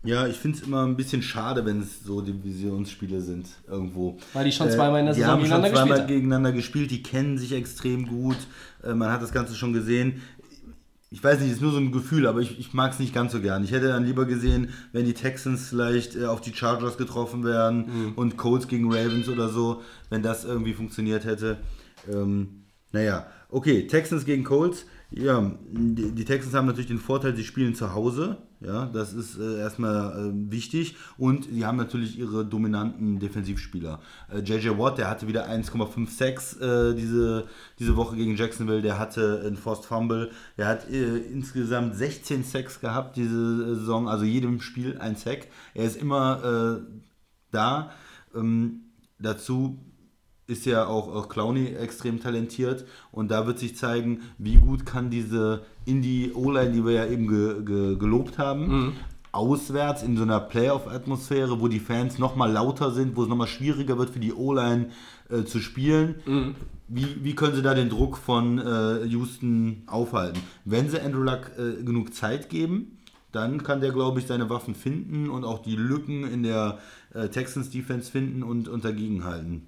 Ja, ich finde es immer ein bisschen schade, wenn es so Divisionsspiele sind irgendwo. Weil die schon zweimal in der die Saison haben schon gegeneinander zweimal gespielt haben. gegeneinander gespielt, die kennen sich extrem gut. Äh, man hat das Ganze schon gesehen. Ich weiß nicht, ist nur so ein Gefühl, aber ich, ich mag es nicht ganz so gern. Ich hätte dann lieber gesehen, wenn die Texans vielleicht äh, auf die Chargers getroffen wären Mhm. und Colts gegen Ravens oder so, wenn das irgendwie funktioniert hätte. Ähm, naja, okay, Texans gegen Colts. Ja, die, Texans haben natürlich den Vorteil, sie spielen zu Hause. Ja, das ist äh, erstmal äh, wichtig. Und sie haben natürlich ihre dominanten Defensivspieler. Äh, JJ Watt, der hatte wieder 1,56 äh, diese, diese Woche gegen Jacksonville. Der hatte einen Forced Fumble. Der hat äh, insgesamt 16 Sacks gehabt diese Saison. Also jedem Spiel ein Sack. Er ist immer äh, da. Ähm, dazu ist ja auch, auch Clowney extrem talentiert und da wird sich zeigen, wie gut kann diese Indie-O-Line, die wir ja eben ge, ge, gelobt haben, auswärts in so einer Playoff-Atmosphäre, wo die Fans nochmal lauter sind, wo es nochmal schwieriger wird für die O-Line äh, zu spielen. Wie, wie können sie da den Druck von äh, Houston aufhalten? Wenn sie Andrew Luck äh, genug Zeit geben, dann kann der, glaube ich, seine Waffen finden und auch die Lücken in der äh, Texans-Defense finden und, und dagegenhalten.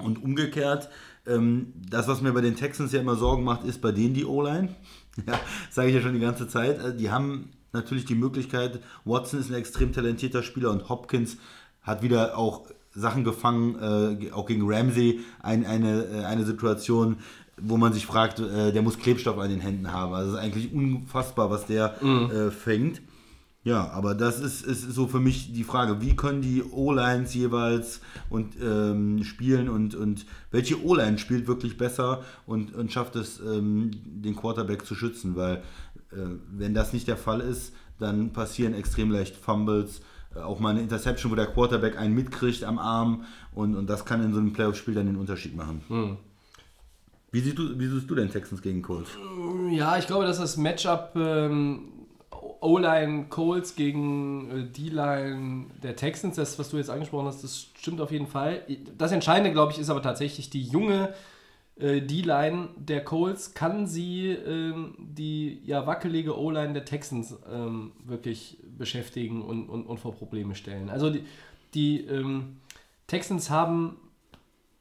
Und umgekehrt, ähm, das, was mir bei den Texans ja immer Sorgen macht, ist bei denen die O-Line. Ja, sage ich ja schon die ganze Zeit. Äh, Die haben natürlich die Möglichkeit, Watson ist ein extrem talentierter Spieler und Hopkins hat wieder auch Sachen gefangen, äh, auch gegen Ramsey, ein, eine, äh, eine Situation, wo man sich fragt, äh, der muss Klebstoff an den Händen haben. Also es ist eigentlich unfassbar, was der äh, fängt. Ja, aber das ist, ist so für mich die Frage, wie können die O-Lines jeweils und ähm, spielen und, und welche O-Line spielt wirklich besser und, und schafft es, ähm, den Quarterback zu schützen, weil äh, wenn das nicht der Fall ist, dann passieren extrem leicht Fumbles, äh, auch mal eine Interception, wo der Quarterback einen mitkriegt am Arm und, und das kann in so einem Playoff-Spiel dann den Unterschied machen. Wie, siehst du, wie siehst du denn Texans gegen Colts? Ja, ich glaube, dass das Matchup ähm, O-Line Colts gegen äh, D-Line der Texans, das, was du jetzt angesprochen hast, das stimmt auf jeden Fall. Das Entscheidende, glaube ich, ist aber tatsächlich die junge äh, D-Line der Colts. Kann sie ähm, die ja wackelige O-Line der Texans ähm, wirklich beschäftigen und, und, und vor Probleme stellen? Also die, die ähm, Texans haben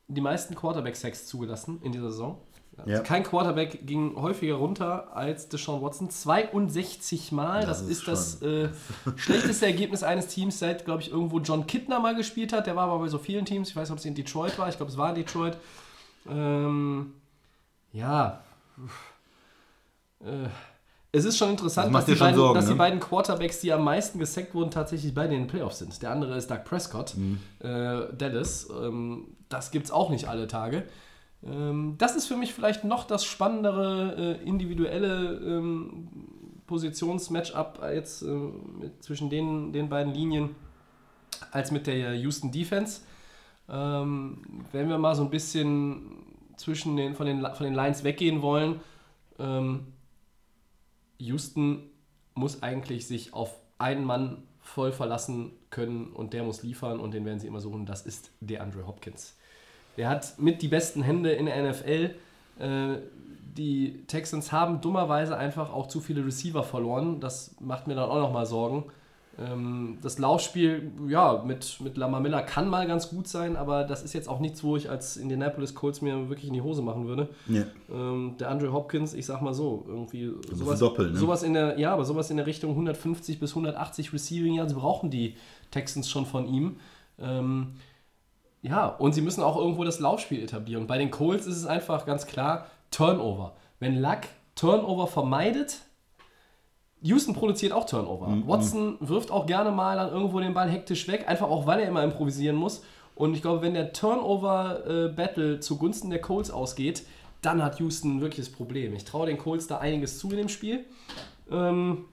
die meisten Quarterback-Sacks zugelassen in dieser Saison. Also Ja. Kein Quarterback ging häufiger runter als Deshaun Watson. 62 Mal. Das, Das ist, das äh, schlechteste Ergebnis eines Teams, seit, glaube ich, irgendwo John Kittner mal gespielt hat. Der war aber bei so vielen Teams. Ich weiß nicht, ob es in Detroit war. Ich glaube, es war in Detroit. Ähm, ja. Äh, es ist schon interessant, Das dass, die, beiden, Sorgen, dass die ne? beiden Quarterbacks, die am meisten gesackt wurden, tatsächlich bei den Playoffs sind. Der andere ist Doug Prescott, Mhm. äh, Dallas. Ähm, das gibt es auch nicht alle Tage. Ähm, das ist für mich vielleicht noch das spannendere äh, individuelle ähm, Positionsmatchup jetzt äh, zwischen den, den beiden Linien als mit der Houston Defense. Ähm, wenn wir mal so ein bisschen zwischen den, von, den, von den Lines weggehen wollen, Houston muss eigentlich sich auf einen Mann voll verlassen können und der muss liefern und den werden sie immer suchen. Das ist der Andre Hopkins. Der hat mit die besten Hände in der NFL. Äh, die Texans haben dummerweise einfach auch zu viele Receiver verloren. Das macht mir dann auch nochmal Sorgen. Ähm, das Laufspiel, ja, mit, mit Lamar Miller kann mal ganz gut sein, aber das ist jetzt auch nichts, wo ich als Indianapolis Colts mir wirklich in die Hose machen würde. Ja. Ähm, der Andre Hopkins, ich sag mal so, irgendwie sowas, Doppel, ne? sowas in der, ja, aber sowas in der Richtung 150 bis 180 Receiving Yards brauchen die Texans schon von ihm. Ähm, ja, und sie müssen auch irgendwo das Laufspiel etablieren. Bei den Colts ist es einfach ganz klar Turnover. Wenn Luck Turnover vermeidet, Houston produziert auch Turnover. Watson wirft auch gerne mal dann irgendwo den Ball hektisch weg, einfach auch weil er immer improvisieren muss. Und ich glaube, wenn der Turnover-Battle zugunsten der Colts ausgeht, dann hat Houston ein wirkliches Problem. Ich traue den Colts da einiges zu in dem Spiel. Ähm,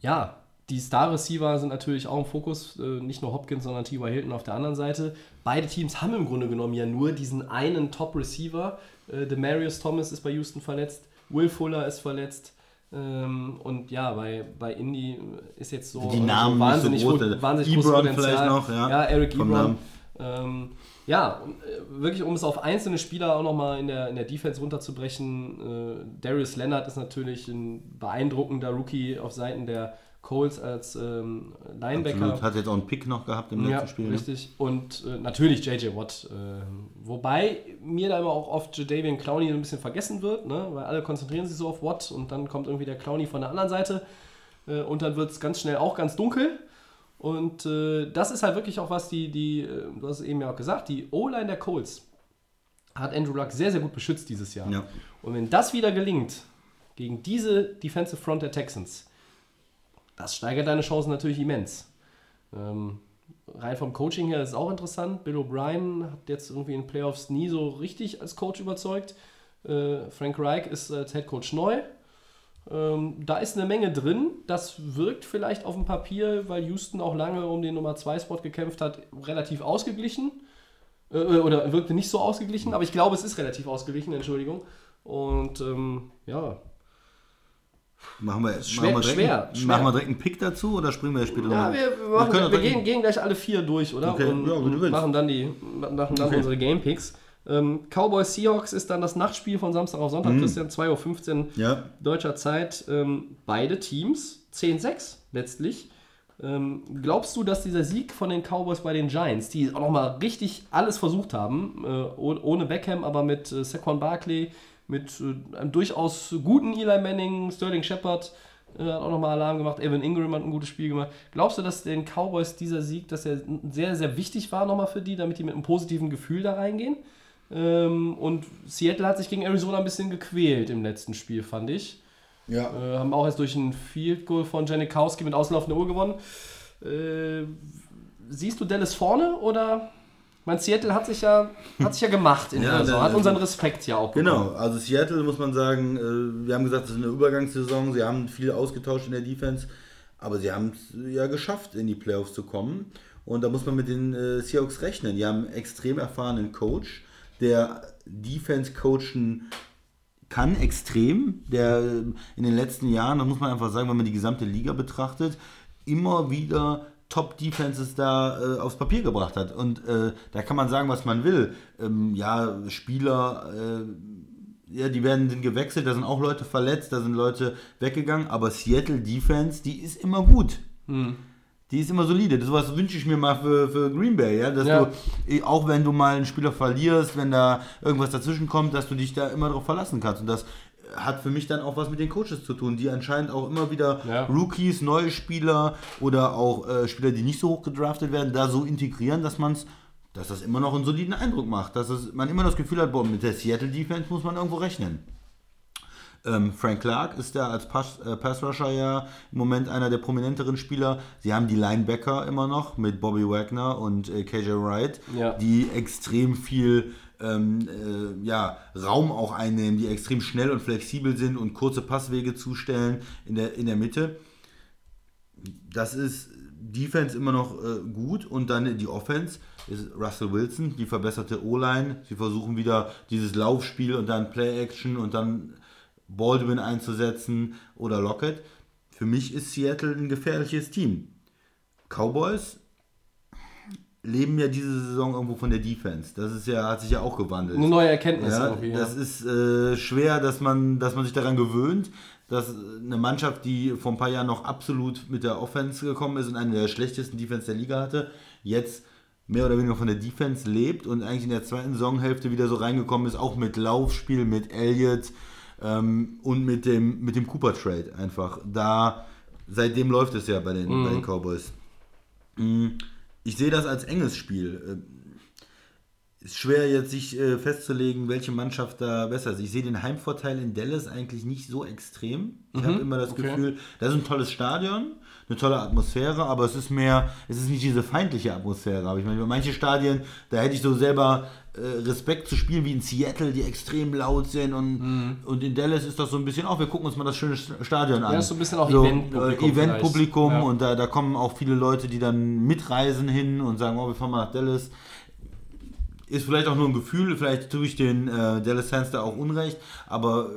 ja, die Star-Receiver sind natürlich auch im Fokus, äh, nicht nur Hopkins, sondern T.Y. Hilton auf der anderen Seite. Beide Teams haben im Grunde genommen ja nur diesen einen Top-Receiver. Äh, Demarius Thomas ist bei Houston verletzt, Will Fuller ist verletzt. Ähm, und ja, bei, bei Indy ist jetzt so Die Namen nicht so wahnsinnig, groß, gut- der wahnsinnig Ebron vielleicht noch, ja, ja Eric Ebron. Ähm, ja, äh, wirklich, um es auf einzelne Spieler auch nochmal in der, in der Defense runterzubrechen. Äh, Darius Leonard ist natürlich ein beeindruckender Rookie auf Seiten der Coles als ähm, Linebacker. Absolut. Hat jetzt auch einen Pick noch gehabt im letzten Ja, Spiel. Ne? richtig. Und äh, natürlich JJ Watt. Äh, wobei mir da immer auch oft Jadavian Clowney ein bisschen vergessen wird, ne? weil alle konzentrieren sich so auf Watt und dann kommt irgendwie der Clowney von der anderen Seite äh, und dann wird es ganz schnell auch ganz dunkel. Und äh, das ist halt wirklich auch was, die, die äh, du hast es eben ja auch gesagt, die O-Line der Colts hat Andrew Luck sehr, sehr gut beschützt dieses Jahr. Ja. Und wenn das wieder gelingt, gegen diese Defensive Front der Texans, das steigert deine Chancen natürlich immens. Ähm, rein vom Coaching her ist auch interessant. Bill O'Brien hat jetzt irgendwie in Playoffs nie so richtig als Coach überzeugt. Äh, Frank Reich ist als Head Coach neu. Ähm, da ist eine Menge drin. Das wirkt vielleicht auf dem Papier, weil Houston auch lange um den Nummer 2 Spot gekämpft hat, relativ ausgeglichen. Äh, oder wirkte nicht so ausgeglichen, aber ich glaube, es ist relativ ausgeglichen, Entschuldigung. Und ähm, ja, Machen wir, Schwer- machen, wir direkt, schwer, schwer. machen wir direkt einen Pick dazu oder springen wir später Ja, noch? wir, wir, machen, wir, doch gehen, gehen gleich alle vier durch, oder? Okay, und, ja, und machen dann, die, machen dann Okay. unsere Game Picks. Ähm, Cowboys Seahawks ist dann das Nachtspiel von Samstag auf Sonntag, Christian, 2.15 Uhr Mhm. Ja. deutscher Zeit. Ähm, beide Teams 10-6 letztlich. Ähm, glaubst du, dass dieser Sieg von den Cowboys bei den Giants, die auch nochmal richtig alles versucht haben, äh, oh- ohne Beckham, aber mit äh, Saquon Barkley, mit äh, einem durchaus guten Eli Manning, Sterling Shepard, äh, hat auch nochmal Alarm gemacht, Evan Ingram hat ein gutes Spiel gemacht. Glaubst du, dass den Cowboys dieser Sieg, dass er sehr, sehr wichtig war nochmal für die, damit die mit einem positiven Gefühl da reingehen? Ähm, und Seattle hat sich gegen Arizona ein bisschen gequält im letzten Spiel, fand ich. Ja. Äh, haben auch erst durch ein Field Goal von Janikowski mit auslaufender Uhr gewonnen. Äh, siehst du Dallas vorne oder? Mein Seattle hat sich ja, hat sich ja gemacht in Ja, der Saison, hat unseren Respekt ja auch bekommen. Genau, also Seattle muss man sagen, äh, wir haben gesagt, das ist eine Übergangssaison, sie haben viel ausgetauscht in der Defense, aber sie haben es ja geschafft, in die Playoffs zu kommen. Und da muss man mit den äh, Seahawks rechnen. Die haben einen extrem erfahrenen Coach, der Defense coachen kann extrem, der äh, in den letzten Jahren, das muss man einfach sagen, wenn man die gesamte Liga betrachtet, immer wieder Top-Defenses da äh, aufs Papier gebracht hat. Und äh, da kann man sagen, was man will. Ähm, ja, Spieler, äh, ja, die werden sind gewechselt, da sind auch Leute verletzt, da sind Leute weggegangen, aber Seattle Defense, die ist immer gut. Die ist immer solide. Das was wünsche ich mir mal für, für Green Bay, ja, dass Ja. du eh, auch wenn du mal einen Spieler verlierst, wenn da irgendwas dazwischen kommt, dass du dich da immer darauf verlassen kannst. Und das hat für mich dann auch was mit den Coaches zu tun, die anscheinend auch immer wieder Ja. Rookies, neue Spieler oder auch äh, Spieler, die nicht so hoch gedraftet werden, da so integrieren, dass man es dass das immer noch einen soliden Eindruck macht, dass es, man immer das Gefühl hat, boah, mit der Seattle Defense muss man irgendwo rechnen. Ähm, Frank Clark ist da als Pass, äh, Pass-Rusher ja im Moment einer der prominenteren Spieler. Sie haben die Linebacker immer noch mit Bobby Wagner und äh, KJ Wright, Ja. die extrem viel ähm, äh, ja, Raum auch einnehmen, die extrem schnell und flexibel sind und kurze Passwege zustellen in der, in der Mitte. Das ist Defense immer noch äh, gut und dann die Offense ist Russell Wilson, die verbesserte O-Line. Sie versuchen wieder dieses Laufspiel und dann Play-Action und dann Baldwin einzusetzen oder Lockett. Für mich ist Seattle ein gefährliches Team. Cowboys leben ja diese Saison irgendwo von der Defense. Das ist ja, hat sich ja auch gewandelt. Eine neue Erkenntnis Ja, irgendwie. das ja. ist äh, schwer, dass man, dass man sich daran gewöhnt, dass eine Mannschaft, die vor ein paar Jahren noch absolut mit der Offense gekommen ist und eine der schlechtesten Defense der Liga hatte, jetzt mehr oder weniger von der Defense lebt und eigentlich in der zweiten Saisonhälfte wieder so reingekommen ist, auch mit Laufspiel, mit Elliott ähm, und mit dem, mit dem Cooper Trade einfach. Da, seitdem läuft es ja bei den, bei den Cowboys. Mm, Ich sehe das als enges Spiel. Ähm, ist schwer jetzt sich äh, festzulegen, welche Mannschaft da besser ist. Ich sehe den Heimvorteil in Dallas eigentlich nicht so extrem. Ich habe immer das okay. Gefühl, das ist ein tolles Stadion, eine tolle Atmosphäre, aber es ist mehr, es ist nicht diese feindliche Atmosphäre. Aber ich meine, manche Stadien, da hätte ich so selber äh, Respekt zu spielen, wie in Seattle, die extrem laut sind und, und in Dallas ist das so ein bisschen auch, wir gucken uns mal das schöne Stadion an. ist so ein bisschen auch so, Eventpublikum äh, Eventpublikum. Ja. und da, da kommen auch viele Leute, die dann mitreisen hin und sagen, oh, wir fahren mal nach Dallas ist vielleicht auch nur ein Gefühl, vielleicht tue ich den äh, Dallas Fans da auch Unrecht, aber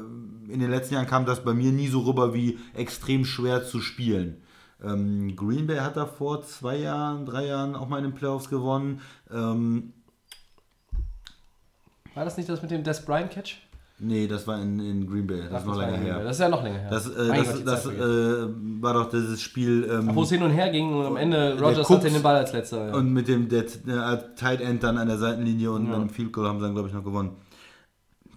äh, in den letzten Jahren kam das bei mir nie so rüber wie extrem schwer zu spielen. Ähm, Green Bay hat da vor zwei Jahren, drei Jahren auch mal in den Playoffs gewonnen. Ähm, War das nicht das mit dem Des Bryant Catch? nee, das war in, in Green Bay, das ist noch war länger ja her. Das ist ja noch länger her. Das, äh, das, Gott, das äh, war doch dieses Spiel. Ähm, Wo es hin und her ging und am Ende Rogers hatte den Ball als letzter. Ja. Und mit dem der, der Tight End dann an der Seitenlinie und mit dem Field Goal haben sie dann, glaube ich, noch gewonnen.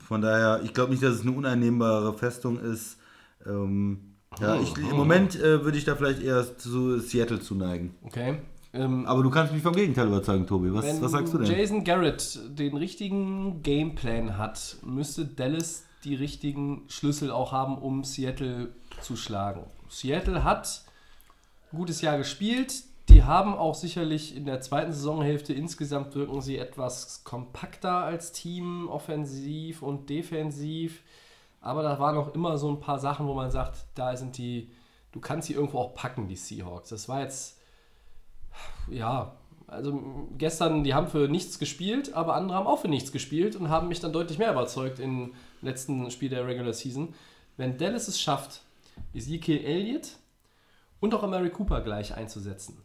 Von daher, ich glaube nicht, dass es eine uneinnehmbare Festung ist. Ähm, ja, ich, Im Moment äh, würde ich da vielleicht eher zu Seattle zuneigen. Okay. Ähm, Aber du kannst mich vom Gegenteil überzeugen, Tobi. Was, wenn was sagst du denn? Jason Garrett den richtigen Gameplan hat, müsste Dallas die richtigen Schlüssel auch haben, um Seattle zu schlagen. Seattle hat ein gutes Jahr gespielt. Die haben auch sicherlich in der zweiten Saisonhälfte insgesamt wirken sie etwas kompakter als Team, offensiv und defensiv. Aber da waren auch immer so ein paar Sachen, wo man sagt, da sind die, du kannst sie irgendwo auch packen, die Seahawks. Das war jetzt, ja, also gestern, die haben für nichts gespielt, aber andere haben auch für nichts gespielt und haben mich dann deutlich mehr überzeugt im letzten Spiel der Regular Season. Wenn Dallas es schafft, Ezekiel Elliott und auch Amari Cooper gleich einzusetzen,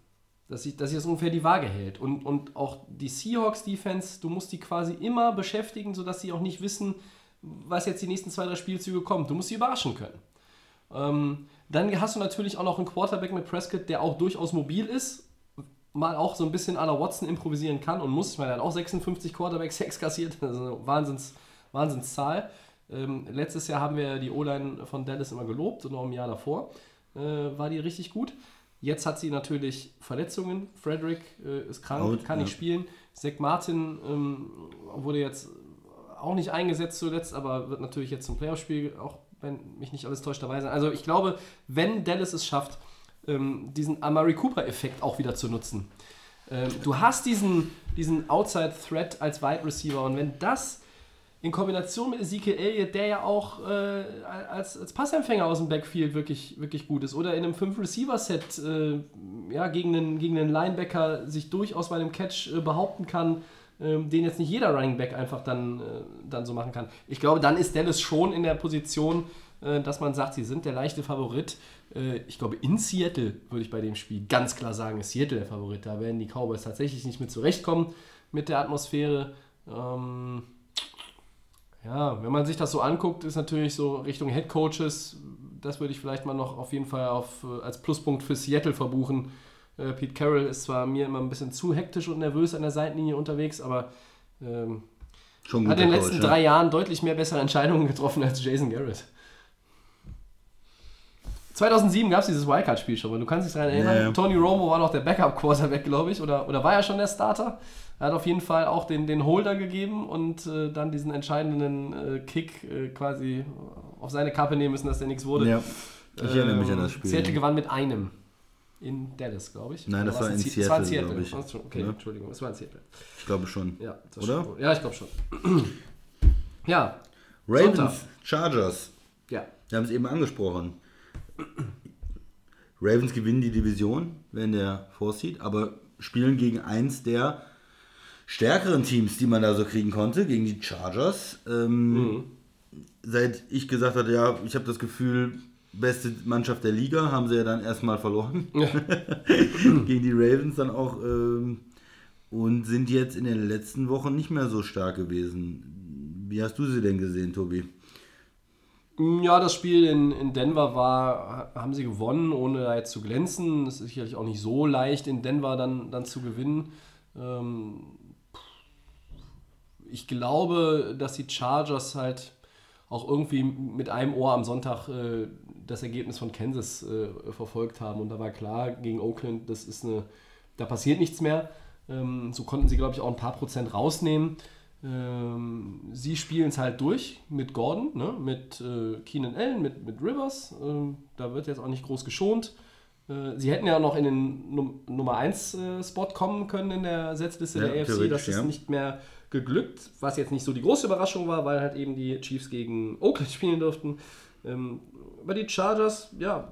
dass sich dass das ungefähr die Waage hält. Und, und auch die Seahawks-Defense, du musst die quasi immer beschäftigen, sodass sie auch nicht wissen, was jetzt die nächsten zwei, drei Spielzüge kommt. Du musst sie überraschen können. Ähm, dann hast du natürlich auch noch einen Quarterback mit Prescott, der auch durchaus mobil ist, mal auch so ein bisschen à la Watson improvisieren kann und muss. Ich meine, er hat auch 56 Quarterback-Sacks kassiert, das ist eine Wahnsinns, Wahnsinnszahl. Ähm, letztes Jahr haben wir die O-Line von Dallas immer gelobt und auch im Jahr davor äh, war die richtig gut. Jetzt hat sie natürlich Verletzungen. Frederick äh, ist krank, Out, kann nicht ja. spielen. Zach Martin ähm, wurde jetzt auch nicht eingesetzt zuletzt, aber wird natürlich jetzt zum Playoff-Spiel, auch wenn mich nicht alles täuscht, dabei sein. Also ich glaube, wenn Dallas es schafft, ähm, diesen Amari Cooper-Effekt auch wieder zu nutzen. Ähm, du hast diesen, diesen Outside-Threat als Wide Receiver und wenn das in Kombination mit Ezekiel Elliott, der ja auch äh, als, als Passempfänger aus dem Backfield wirklich, wirklich gut ist, oder in einem 5-Receiver-Set äh, ja, gegen, einen, gegen einen Linebacker sich durchaus bei einem Catch äh, behaupten kann, ähm, den jetzt nicht jeder Running Back einfach dann, äh, dann so machen kann. Ich glaube, dann ist Dallas schon in der Position, äh, dass man sagt, sie sind der leichte Favorit. Äh, ich glaube, in Seattle würde ich bei dem Spiel ganz klar sagen, ist Seattle der Favorit. Da werden die Cowboys tatsächlich nicht mit zurechtkommen mit der Atmosphäre. Ähm, ja, wenn man sich das so anguckt, ist natürlich so Richtung Head Coaches, das würde ich vielleicht mal noch auf jeden Fall auf, äh, als Pluspunkt für Seattle verbuchen. Äh, Pete Carroll ist zwar mir immer ein bisschen zu hektisch und nervös an der Seitenlinie unterwegs, aber ähm, hat in den letzten Coach, drei Jahren deutlich mehr bessere Entscheidungen getroffen als Jason Garrett. 2007 gab es dieses Wildcard-Spiel schon, mal. du kannst dich daran erinnern. Ja, ja. Tony Romo war noch der Backup-Quarterback, glaube ich, oder, oder war er schon der Starter? Er hat auf jeden Fall auch den, den Holder gegeben und äh, dann diesen entscheidenden äh, Kick äh, quasi auf seine Kappe nehmen müssen, dass der nichts wurde. Ja. Ich erinnere mich an das Spiel. Seattle gewann mit einem. in Dallas, glaube ich. Nein, das war in Se- das war in Seattle, Seattle. ich. Okay, Ja. Entschuldigung, es war in Seattle. Ich glaube schon. Ja, Oder? wohl. Ja, ich glaube schon. ja, Ravens, Sonntag. Chargers. ja. Wir haben es eben angesprochen. Ravens gewinnen die Division, wenn der Vorseed, aber spielen gegen eins der stärkeren Teams, die man da so kriegen konnte, gegen die Chargers. Ähm, Seit ich gesagt hatte, ja, ich habe das Gefühl, beste Mannschaft der Liga, haben sie ja dann erstmal verloren. gegen die Ravens dann auch. Ähm, und sind jetzt in den letzten Wochen nicht mehr so stark gewesen. Wie hast du sie denn gesehen, Tobi? Ja, das Spiel in, in Denver war, haben sie gewonnen, ohne da jetzt zu glänzen. Es ist sicherlich auch nicht so leicht, in Denver dann, dann zu gewinnen. Ähm, ich glaube, dass die Chargers halt auch irgendwie mit einem Ohr am Sonntag äh, das Ergebnis von Kansas äh, verfolgt haben. Und da war klar, gegen Oakland, das ist eine, da passiert nichts mehr. Ähm, so konnten sie, glaube ich, auch ein paar Prozent rausnehmen. Ähm, sie spielen es halt durch mit Gordon, ne? mit äh, Keenan Allen, mit, mit Rivers. Ähm, da wird jetzt auch nicht groß geschont. Äh, sie hätten ja noch in den Num Nummer 1 äh, Spot kommen können in der Setzliste Ja, der AFC. Das ist ja. nicht mehr geglückt, was jetzt nicht so die große Überraschung war, weil halt eben die Chiefs gegen Oakland spielen durften. Ähm, aber die Chargers, ja,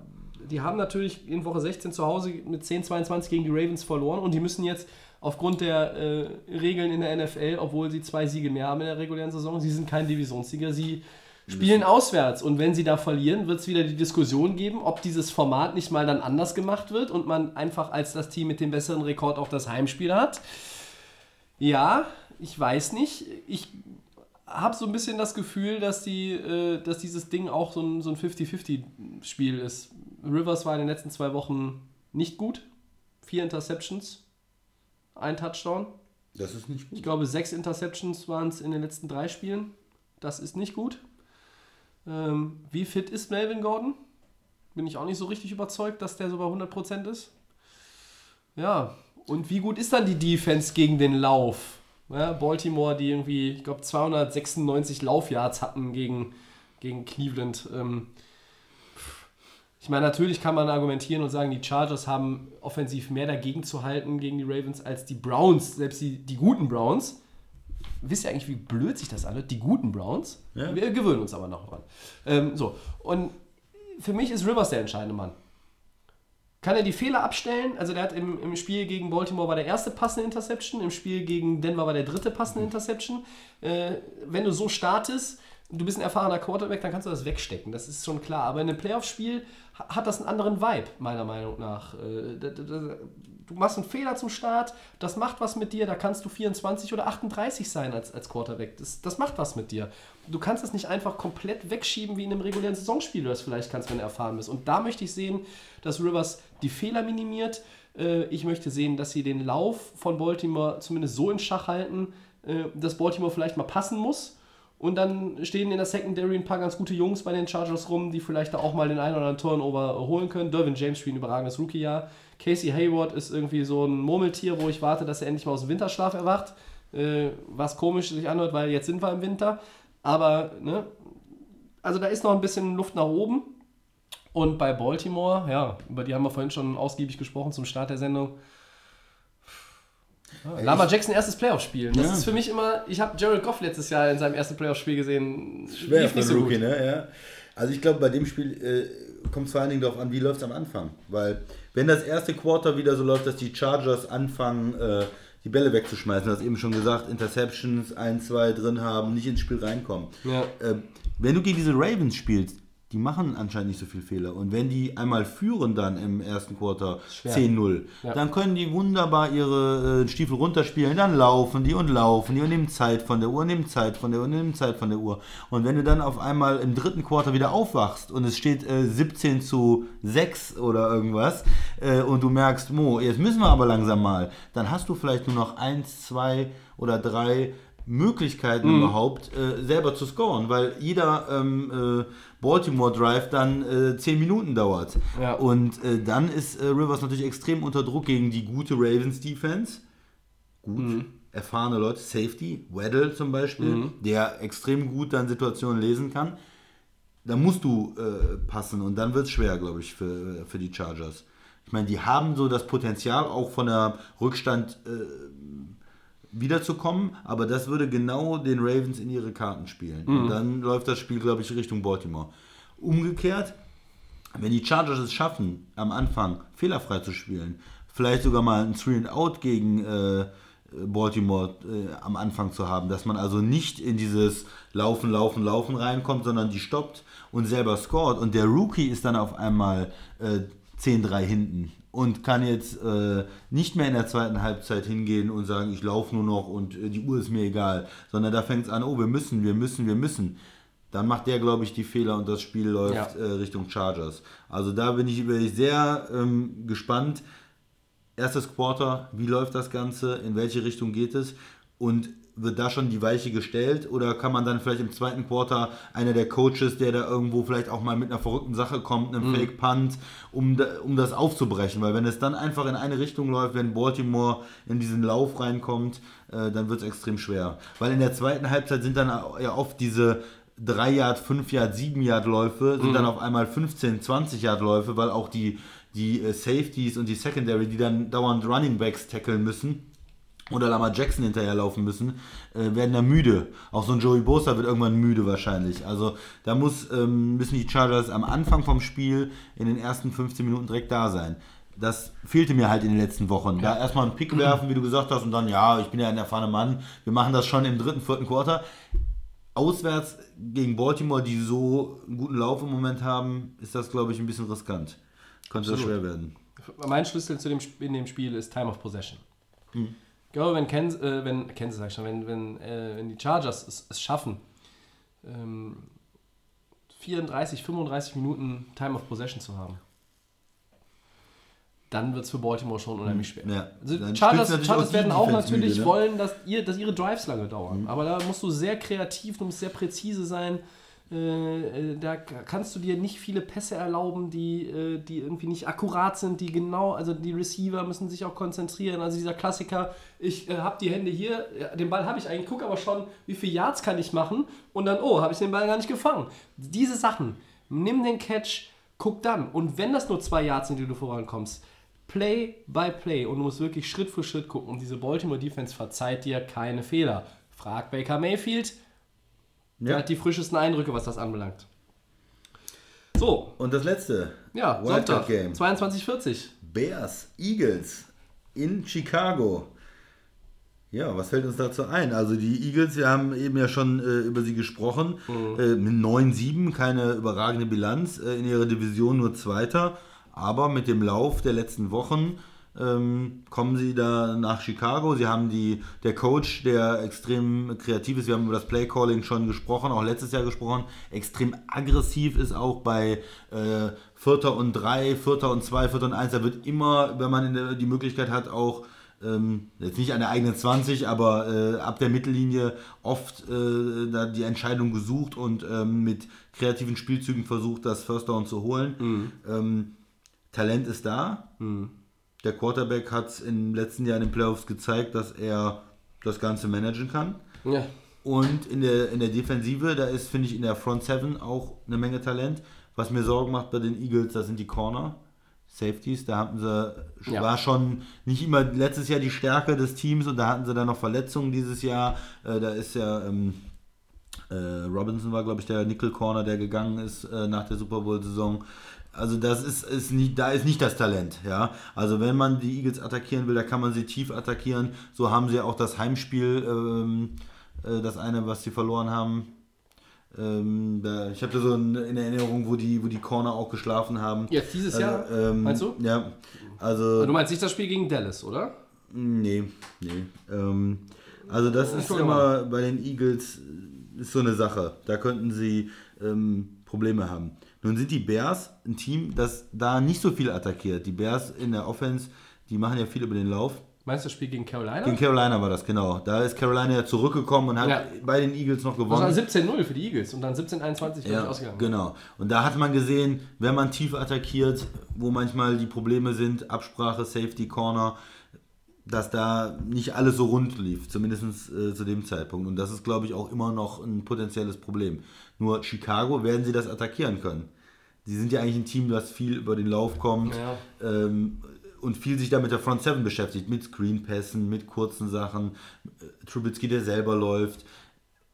die haben natürlich in Woche 16 zu Hause mit 10-22 gegen die Ravens verloren und die müssen jetzt aufgrund der äh, Regeln in der NFL, obwohl sie zwei Siege mehr haben in der regulären Saison, sie sind kein Divisionssieger, sie spielen auswärts und wenn sie da verlieren, wird es wieder die Diskussion geben, ob dieses Format nicht mal dann anders gemacht wird und man einfach als das Team mit dem besseren Rekord auch das Heimspiel hat. Ja, ich weiß nicht. Ich habe so ein bisschen das Gefühl, dass, die, äh, dass dieses Ding auch so ein, so ein 50-50-Spiel ist. Rivers war in den letzten zwei Wochen nicht gut. Vier Interceptions, ein Touchdown. Das ist nicht Ich gut. glaube, sechs Interceptions waren es in den letzten drei Spielen. Das ist nicht gut. Ähm, wie fit ist Melvin Gordon? Bin ich auch nicht so richtig überzeugt, dass der so bei 100% ist. Ja, und wie gut ist dann die Defense gegen den Lauf? Ja, Baltimore, die irgendwie, ich glaube, 296 Laufyards hatten gegen, gegen Cleveland. Ähm, ich meine, natürlich kann man argumentieren und sagen, die Chargers haben offensiv mehr dagegen zu halten gegen die Ravens als die Browns, selbst die, die guten Browns. Wisst ihr eigentlich, wie blöd sich das anhört? Die guten Browns. Ja. Wir gewöhnen uns aber noch dran. Ähm, so, und für mich ist Rivers der entscheidende Mann. Kann er die Fehler abstellen? Also der hat im, im Spiel gegen Baltimore war der erste passende Interception, im Spiel gegen Denver war der dritte passende Interception. Äh, wenn du so startest, du bist ein erfahrener Quarterback, dann kannst du das wegstecken, das ist schon klar. Aber in einem Playoff-Spiel ha- hat das einen anderen Vibe, meiner Meinung nach. Äh, Du machst einen Fehler zum Start, das macht was mit dir, da kannst du 24 oder 38 sein als, als Quarterback. Das, das macht was mit dir. Du kannst es nicht einfach komplett wegschieben, wie in einem regulären Saisonspiel du das vielleicht kannst, wenn du erfahren bist. Und da möchte ich sehen, dass Rivers die Fehler minimiert. Äh, Ich möchte sehen, dass sie den Lauf von Baltimore zumindest so in Schach halten, äh, dass Baltimore vielleicht mal passen muss. Und dann stehen in der Secondary ein paar ganz gute Jungs bei den Chargers rum, die vielleicht da auch mal den einen oder anderen Turnover holen können. Dervin James spielt ein überragendes Rookie-Jahr. Casey Hayward ist irgendwie so ein Murmeltier, wo ich warte, dass er endlich mal aus dem Winterschlaf erwacht. Äh, was komisch sich anhört, weil jetzt sind wir im Winter. Aber, ne, also da ist noch ein bisschen Luft nach oben. Und bei Baltimore, ja, über die haben wir vorhin schon ausgiebig gesprochen zum Start der Sendung. Ja, Lama Jackson erstes Playoff-Spiel. Das Ja. ist für mich immer, ich habe Jared Goff letztes Jahr in seinem ersten Playoff-Spiel gesehen. Schwer lief nicht so Rookie, gut. ne? Ja. Also ich glaube, bei dem Spiel äh, kommt es vor allen Dingen darauf an, wie läuft es am Anfang. Weil wenn das erste Quarter wieder so läuft, dass die Chargers anfangen, äh, die Bälle wegzuschmeißen, du hast eben schon gesagt, Interceptions, ein, zwei drin haben, nicht ins Spiel reinkommen. Ja. Äh, wenn du gegen diese Ravens spielst, die machen anscheinend nicht so viel Fehler. Und wenn die einmal führen dann im ersten Quarter Schwer. 10-0, Ja. dann können die wunderbar ihre äh, Stiefel runterspielen, dann laufen die und laufen die und nehmen Zeit von der Uhr, nehmen Zeit von der Uhr, nehmen Zeit von der Uhr. Und wenn du dann auf einmal im dritten Quarter wieder aufwachst und es steht äh, 17 zu 6 oder irgendwas äh, und du merkst, Mo, jetzt müssen wir aber langsam mal, dann hast du vielleicht nur noch eins, zwei oder drei Möglichkeiten Mhm. überhaupt äh, selber zu scoren, weil jeder ähm, äh, Baltimore Drive dann äh, 10 Minuten dauert. Ja. Und äh, dann ist äh, Rivers natürlich extrem unter Druck gegen die gute Ravens Defense. Gut, Mhm. erfahrene Leute, Safety, Weddle zum Beispiel, Mhm. der extrem gut dann Situationen lesen kann. Da musst du äh, passen und dann wird es schwer, glaube ich, für, für die Chargers. Ich meine, die haben so das Potenzial, auch von der Rückstand äh, wiederzukommen, aber das würde genau den Ravens in ihre Karten spielen. Und dann läuft das Spiel, glaube ich, Richtung Baltimore. Umgekehrt, wenn die Chargers es schaffen, am Anfang fehlerfrei zu spielen, vielleicht sogar mal ein Three and Out gegen äh, Baltimore äh, am Anfang zu haben, dass man also nicht in dieses Laufen, Laufen, Laufen reinkommt, sondern die stoppt und selber scored und der Rookie ist dann auf einmal äh, 10-3 hinten und kann jetzt äh, nicht mehr in der zweiten Halbzeit hingehen und sagen, ich laufe nur noch und äh, die Uhr ist mir egal, sondern da fängt es an, oh, wir müssen, wir müssen, wir müssen. Dann macht der, glaube ich, die Fehler und das Spiel läuft Ja. äh, Richtung Chargers. Also da bin ich, bin ich sehr ähm, gespannt. Erstes Quarter, wie läuft das Ganze, in welche Richtung geht es und wird da schon die Weiche gestellt oder kann man dann vielleicht im zweiten Quarter einer der Coaches, der da irgendwo vielleicht auch mal mit einer verrückten Sache kommt, einem Fake Punt, um, um das aufzubrechen, weil wenn es dann einfach in eine Richtung läuft, wenn Baltimore in diesen Lauf reinkommt, äh, dann wird es extrem schwer, weil in der zweiten Halbzeit sind dann ja oft diese 3 Yard, 5 Yard, 7 Yard Läufe sind dann auf einmal 15, 20 Yard Läufe, weil auch die, die äh, Safeties und die Secondary, die dann dauernd Running Backs tackeln müssen oder Lamar Jackson hinterherlaufen müssen, äh, werden da müde. Auch so ein Joey Bosa wird irgendwann müde wahrscheinlich. Also da muss, ähm, müssen die Chargers am Anfang vom Spiel in den ersten 15 Minuten direkt da sein. Das fehlte mir halt in den letzten Wochen. Da erstmal einen Pick werfen, wie du gesagt hast, und dann, ja, ich bin ja ein erfahrener Mann, wir machen das schon im dritten, vierten Quarter auswärts gegen Baltimore, die so einen guten Lauf im Moment haben, ist das, glaube ich, ein bisschen riskant. Könnte das Absolut. schwer werden. Mein Schlüssel zu dem, in dem Spiel ist Time of Possession. Hm. Ich glaube, wenn Kansas, äh, wenn, Kansas sag ich schon, wenn, wenn, äh, wenn die Chargers es, es schaffen, ähm, 34, 35 Minuten Time of Possession zu haben, dann wird es für Baltimore schon unheimlich schwer. Hm. Ja. Also Chargers, Chargers auch werden auch Defense natürlich müde, ne? wollen, dass, ihr, dass ihre Drives lange dauern. Aber da musst du sehr kreativ, du musst sehr präzise sein. Äh, äh, da kannst du dir nicht viele Pässe erlauben, die, äh, die irgendwie nicht akkurat sind, die genau, also die Receiver müssen sich auch konzentrieren. Also dieser Klassiker, ich äh, habe die Hände hier, den Ball habe ich eigentlich, gucke aber schon, wie viele Yards kann ich machen und dann, oh, habe ich den Ball gar nicht gefangen. Diese Sachen, nimm den Catch, guck dann. Und wenn das nur zwei Yards sind, die du vorankommst, Play by Play und du musst wirklich Schritt für Schritt gucken. Und diese Baltimore Defense verzeiht dir keine Fehler. Frag Baker Mayfield, der Ja. hat die frischesten Eindrücke, was das anbelangt. So, Und das letzte. ja, Wildcard Sonntag, Game. 22:40. Bears, Eagles in Chicago. Ja, was fällt uns dazu ein? Also die Eagles, wir haben eben ja schon äh, über sie gesprochen, äh, mit 9-7, keine überragende Bilanz, äh, in ihrer Division nur Zweiter, aber mit dem Lauf der letzten Wochen ähm, kommen sie da nach Chicago. Sie haben die, der Coach, der extrem kreativ ist, wir haben über das Playcalling schon gesprochen, auch letztes Jahr gesprochen, extrem aggressiv ist auch bei äh, Vierter und Drei, Vierter und Zwei, Vierter und Eins. Da wird immer, wenn man in der, die Möglichkeit hat, auch ähm, jetzt nicht an der eigenen 20, aber äh, ab der Mittellinie oft äh, da die Entscheidung gesucht und ähm, mit kreativen Spielzügen versucht, das First Down zu holen. Ähm, Talent ist da. Der Quarterback hat es im letzten Jahr in den Playoffs gezeigt, dass er das Ganze managen kann. Ja. Und in der, in der Defensive, da ist, finde ich, in der Front Seven auch eine Menge Talent. Was mir Sorgen macht bei den Eagles, das sind die Corner. Safeties, da hatten sie, Ja. war schon nicht immer letztes Jahr die Stärke des Teams und da hatten sie dann noch Verletzungen dieses Jahr. Äh, da ist ja ähm, äh, Robinson war, glaube ich, der Nickel Corner, der gegangen ist äh, nach der Super Bowl-Saison. Also das ist, ist nicht, da ist nicht das Talent, ja. Also wenn man die Eagles attackieren will, da kann man sie tief attackieren. So haben sie auch das Heimspiel, ähm, äh, das eine, was sie verloren haben. Ähm, da, ich habe da so in in Erinnerung, wo die, wo die Corner auch geschlafen haben. Jetzt dieses Also, Jahr, ähm, meinst du? Ja. Also Du meinst nicht das Spiel gegen Dallas, oder? Nee, nee. Ähm, also das ist guck immer bei den Eagles äh, ist so eine Sache. Da könnten sie ähm, Probleme haben. Nun sind die Bears ein Team, das da nicht so viel attackiert. Die Bears in der Offense, die machen ja viel über den Lauf. Meinst du das Spiel gegen Carolina? Gegen Carolina war das, genau. Da ist Carolina ja zurückgekommen und hat Ja. bei den Eagles noch das war gewonnen. 17-0 für die Eagles und dann 17-21 glaube ich Ja, ausgegangen. genau. Und da hat man gesehen, wenn man tief attackiert, wo manchmal die Probleme sind, Absprache, Safety, Corner, dass da nicht alles so rund lief, zumindest äh, zu dem Zeitpunkt. Und das ist, glaube ich, auch immer noch ein potenzielles Problem. Nur Chicago werden sie das attackieren können. sie sind ja eigentlich ein Team, das viel über den Lauf kommt Ja. ähm, und viel sich da mit der Front 7 beschäftigt, mit Screenpässen, mit kurzen Sachen. Äh, Trubisky, der selber läuft.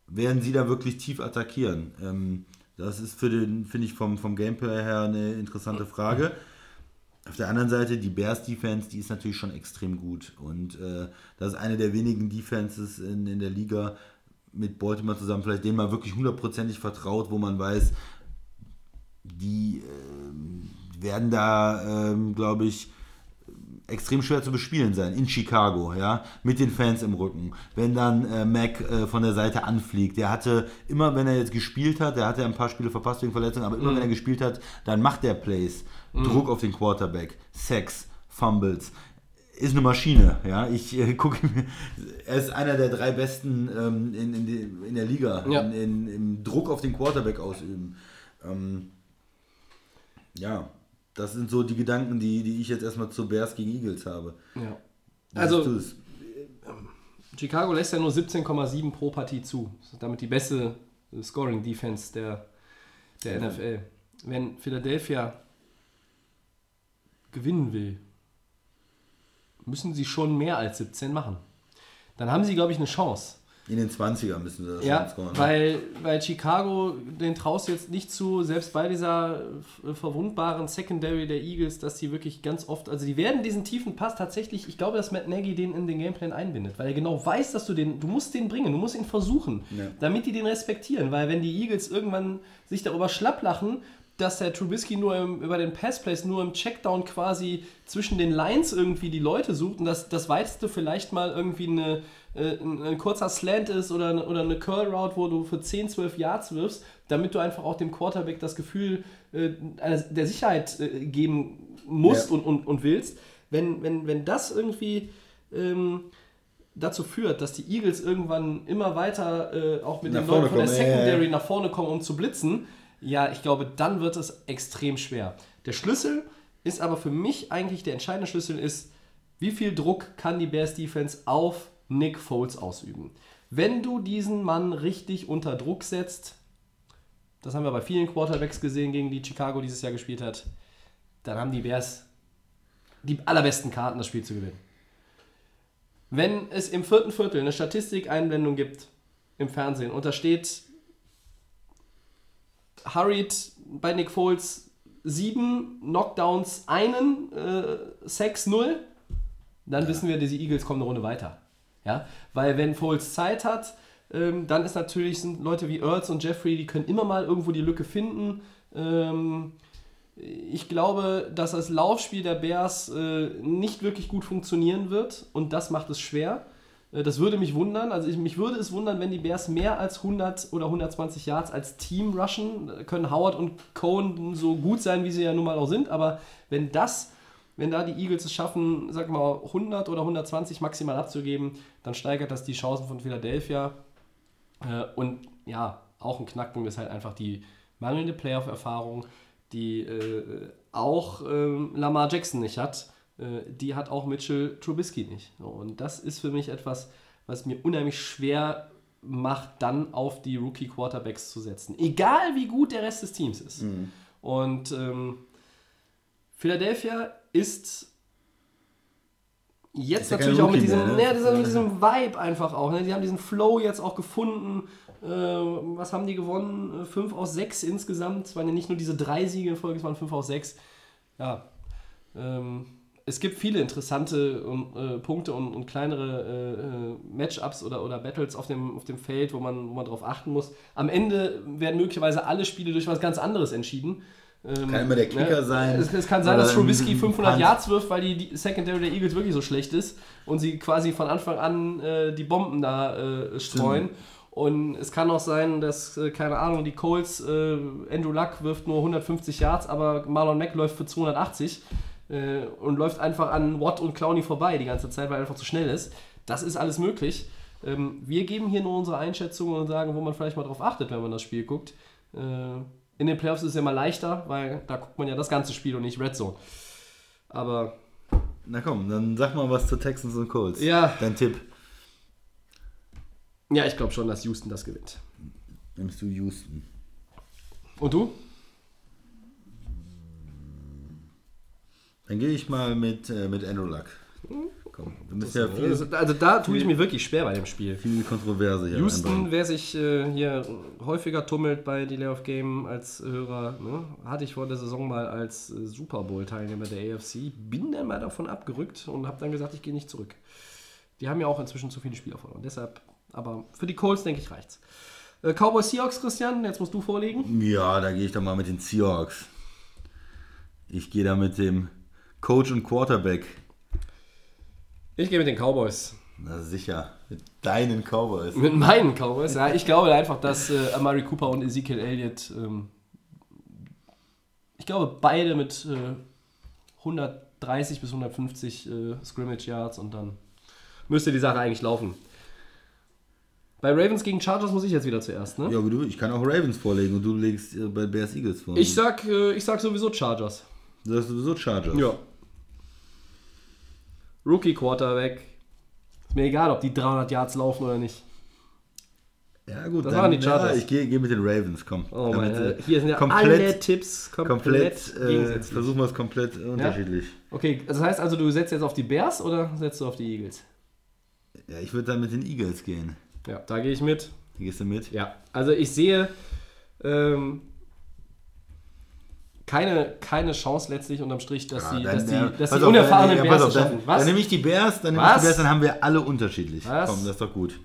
Werden sie da wirklich tief attackieren? Ähm, das ist für den, finde ich, vom, vom Gameplay her eine interessante Frage. Auf der anderen Seite, die Bears Defense, die ist natürlich schon extrem gut. Und äh, das ist eine der wenigen Defenses in, in der Liga mit Baltimore zusammen, vielleicht denen man wirklich hundertprozentig vertraut, wo man weiß, die ähm, werden da, ähm, glaube ich, extrem schwer zu bespielen sein in Chicago, ja, mit den Fans im Rücken. Wenn dann äh, Mac äh, von der Seite anfliegt, der hatte immer, wenn er jetzt gespielt hat, der hatte ein paar Spiele verpasst wegen Verletzungen, aber immer wenn er gespielt hat, dann macht der Plays, Druck auf den Quarterback, Sex, Fumbles. Ist eine Maschine, ja. Ich äh, gucke mir, er ist einer der drei besten ähm, in, in, in der Liga, Ja. in, in, im Druck auf den Quarterback ausüben. Ähm, ja, das sind so die Gedanken, die, die ich jetzt erstmal zu Bears gegen Eagles habe. Ja. Wie Also, es? Chicago lässt ja nur 17,7 pro Partie zu. Das ist damit die beste äh, Scoring-Defense der, der NFL. Wenn Philadelphia gewinnen will, müssen sie schon mehr als 17 machen. Dann haben sie, glaube ich, eine Chance. in den 20er müssen sie das Ja, schon scoren. ne? weil, weil Chicago, den traust du jetzt nicht zu, selbst bei dieser äh, verwundbaren Secondary der Eagles, dass die wirklich ganz oft, also die werden diesen tiefen Pass tatsächlich, ich glaube, dass Matt Nagy den in den Gameplan einbindet, weil er genau weiß, dass du den, du musst den bringen, du musst ihn versuchen, Ja. damit die den respektieren, weil wenn die Eagles irgendwann sich darüber schlapp lachen, dass der Trubisky nur im, über den Passplays nur im Checkdown quasi zwischen den Lines irgendwie die Leute sucht und das, das weiteste vielleicht mal irgendwie eine, äh, ein, ein kurzer Slant ist oder, eine- oder eine Curl Route, wo du für 10, 12 Yards wirfst, damit du einfach auch dem Quarterback das Gefühl äh, einer- der Sicherheit äh, geben musst Ja. und, und, und willst. Wenn, wenn, wenn das irgendwie ähm, dazu führt, dass die Eagles irgendwann immer weiter äh, auch mit Nach den Leuten von der kommen, ja, Secondary ja. nach vorne kommen, um zu blitzen, ja, ich glaube, dann wird es extrem schwer. Der Schlüssel ist aber für mich eigentlich, der entscheidende Schlüssel ist, wie viel Druck kann die Bears Defense auf Nick Foles ausüben. Wenn du diesen Mann richtig unter Druck setzt, das haben wir bei vielen Quarterbacks gesehen, gegen die Chicago dieses Jahr gespielt hat, dann haben die Bears die allerbesten Karten, das Spiel zu gewinnen. Wenn es im vierten Viertel eine Statistikeinblendung gibt im Fernsehen und da steht Hurried bei Nick Foles 7 Knockdowns, einen äh, Sex 0, dann wissen wir, diese Eagles kommen eine Runde weiter. Ja? Weil wenn Foles Zeit hat, ähm, dann ist natürlich, sind Leute wie Ertz und Jeffrey, die können immer mal irgendwo die Lücke finden. Ähm, ich glaube, dass das Laufspiel der Bears äh, nicht wirklich gut funktionieren wird und das macht es schwer. Äh, das würde mich wundern. Also ich, mich würde es wundern, wenn die Bears mehr als 100 oder 120 Yards als Team rushen. Äh, Können Howard und Cohen so gut sein, wie sie ja nun mal auch sind, aber wenn das, wenn da die Eagles es schaffen, sag mal 100 oder 120 maximal abzugeben, dann steigert das die Chancen von Philadelphia. Äh, und ja, auch ein Knackpunkt ist halt einfach die mangelnde Playoff-Erfahrung, die auch ähm, Lamar Jackson nicht hat. Äh, die hat auch Mitchell Trubisky nicht. Und das ist für mich etwas, was mir unheimlich schwer macht, dann auf die Rookie-Quarterbacks zu setzen. Egal wie gut der Rest des Teams ist. Und ähm, Philadelphia ist jetzt Ist ja natürlich auch mit diesem, mehr, ne? ja, mit diesem Vibe einfach auch. Ne? Die haben diesen Flow jetzt auch gefunden. Äh, was haben die gewonnen? 5 aus 6 insgesamt. Es waren ja nicht nur diese drei Siege in Folge, es waren 5 aus 6. Ja. Ähm, es gibt viele interessante ähm, äh, Punkte und, und kleinere äh, äh, Matchups oder, oder Battles auf dem, auf dem Feld, wo man, wo man drauf achten muss. Am Ende werden möglicherweise alle Spiele durch was ganz anderes entschieden. Ähm, Kann immer der Kicker sein. Es, es kann sein, dass Trubisky ein 500 Punt. Yards wirft, weil die, die Secondary der Eagles wirklich so schlecht ist und sie quasi von Anfang an äh, die Bomben da äh, streuen. Und es kann auch sein, dass, äh, keine Ahnung, die Colts, äh, Andrew Luck wirft nur 150 Yards, aber Marlon Mack läuft für 280 äh, und läuft einfach an Watt und Clowney vorbei die ganze Zeit, weil er einfach zu schnell ist. Das ist alles möglich. Ähm, wir geben hier nur unsere Einschätzungen und sagen, wo man vielleicht mal drauf achtet, wenn man das Spiel guckt. Äh, in den Playoffs ist es ja immer leichter, weil da guckt man ja das ganze Spiel und nicht Red Zone. Aber Na komm, dann sag mal was zu Texans und Colts. Ja. Dein Tipp. ja, ich glaube schon, dass Houston das gewinnt. Nimmst du Houston. Und du? Dann gehe ich mal mit, äh, mit Andrew Luck. Komm, du bist ja viel, Also, da tue ich mir wirklich schwer bei dem Spiel. viel Kontroverse hier. Houston, wer sich äh, hier häufiger tummelt bei Delay of Game als Hörer, ne, hatte ich vor der Saison mal als äh, Super Bowl-Teilnehmer der AFC, bin dann mal davon abgerückt und habe dann gesagt, ich gehe nicht zurück. Die haben ja auch inzwischen zu viele Spieler verloren. Deshalb, aber für die Colts, denke ich, reicht's. Äh, Cowboys Seahawks, Christian, jetzt musst du vorlegen. Ja, da gehe ich doch mal mit den Seahawks. Ich gehe da mit dem Coach und Quarterback. Ich gehe mit den Cowboys. Na sicher, mit deinen Cowboys. Mit meinen Cowboys, ja. Ich glaube einfach, dass äh, Amari Cooper und Ezekiel Elliott, ähm, ich glaube, beide mit äh, 130 bis 150 äh, Scrimmage Yards und dann müsste die Sache eigentlich laufen. Bei Ravens gegen Chargers muss ich jetzt wieder zuerst, ne? Ja, aber du, ich kann auch Ravens vorlegen und du legst äh, bei Bears Eagles vor. Ich sag, äh, ich sag sowieso Chargers. Du sagst sowieso Chargers. Rookie Quarterback. Ist mir egal, ob die 300 Yards laufen oder nicht. Ja, gut. Das dann, waren die Chargers. Ja, ich gehe geh mit den Ravens, komm. Oh Damit, mein, äh, hier sind ja komplett, alle Tipps komplett, komplett, äh, versuchen wir es komplett unterschiedlich. Okay, das heißt also, du setzt jetzt auf die Bears oder setzt du auf die Eagles? Ja, ich würde dann mit den Eagles gehen. Ja, da gehe ich mit. Gehst du mit? Ja, also ich sehe ähm, keine, keine Chance letztlich unterm Strich, dass die, dass die, äh, dass die auf, unerfahrenen ja, Bears auf, schaffen. Dann, Was? dann nehme ich die Bears, dann nehme ich die Bears, dann haben wir alle unterschiedlich. Was? Komm, das ist doch gut.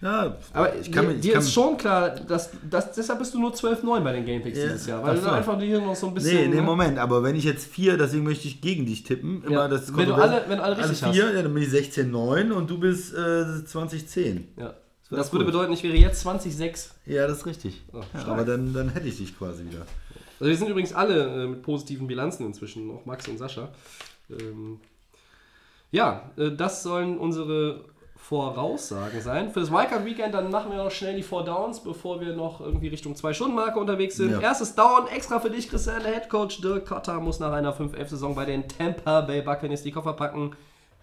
Ja, Aber ich kann dir, ich dir kann- ist schon klar, dass, dass deshalb bist du nur 12-9 bei den Gamepicks Ja, dieses Jahr, weil du einfach hier noch so ein bisschen. Nee, nee, ne? Moment, aber wenn ich jetzt vier, deswegen möchte ich gegen dich tippen. Immer Ja, das wenn du alle- wenn du alle richtig vier, ja, dann bin ich 16,9 und du bist äh, 2010. Ja. wär Das würde bedeuten, ich wäre jetzt 20-6. Ja, das ist richtig. Oh, ja, aber dann, dann hätte ich dich quasi wieder. Also wir sind übrigens alle äh, mit positiven Bilanzen inzwischen, auch Max und Sascha. Ähm, ja, äh, das sollen unsere Voraussagen sein. Für das Wildcard Weekend dann machen wir noch schnell die Four Downs, bevor wir noch irgendwie Richtung 2-Stunden-Marke unterwegs sind. Ja. Erstes Down, extra für dich, Christian, der Headcoach Dirk Cotter muss nach einer 5-11-Saison bei den Tampa Bay Buccaneers die Koffer packen.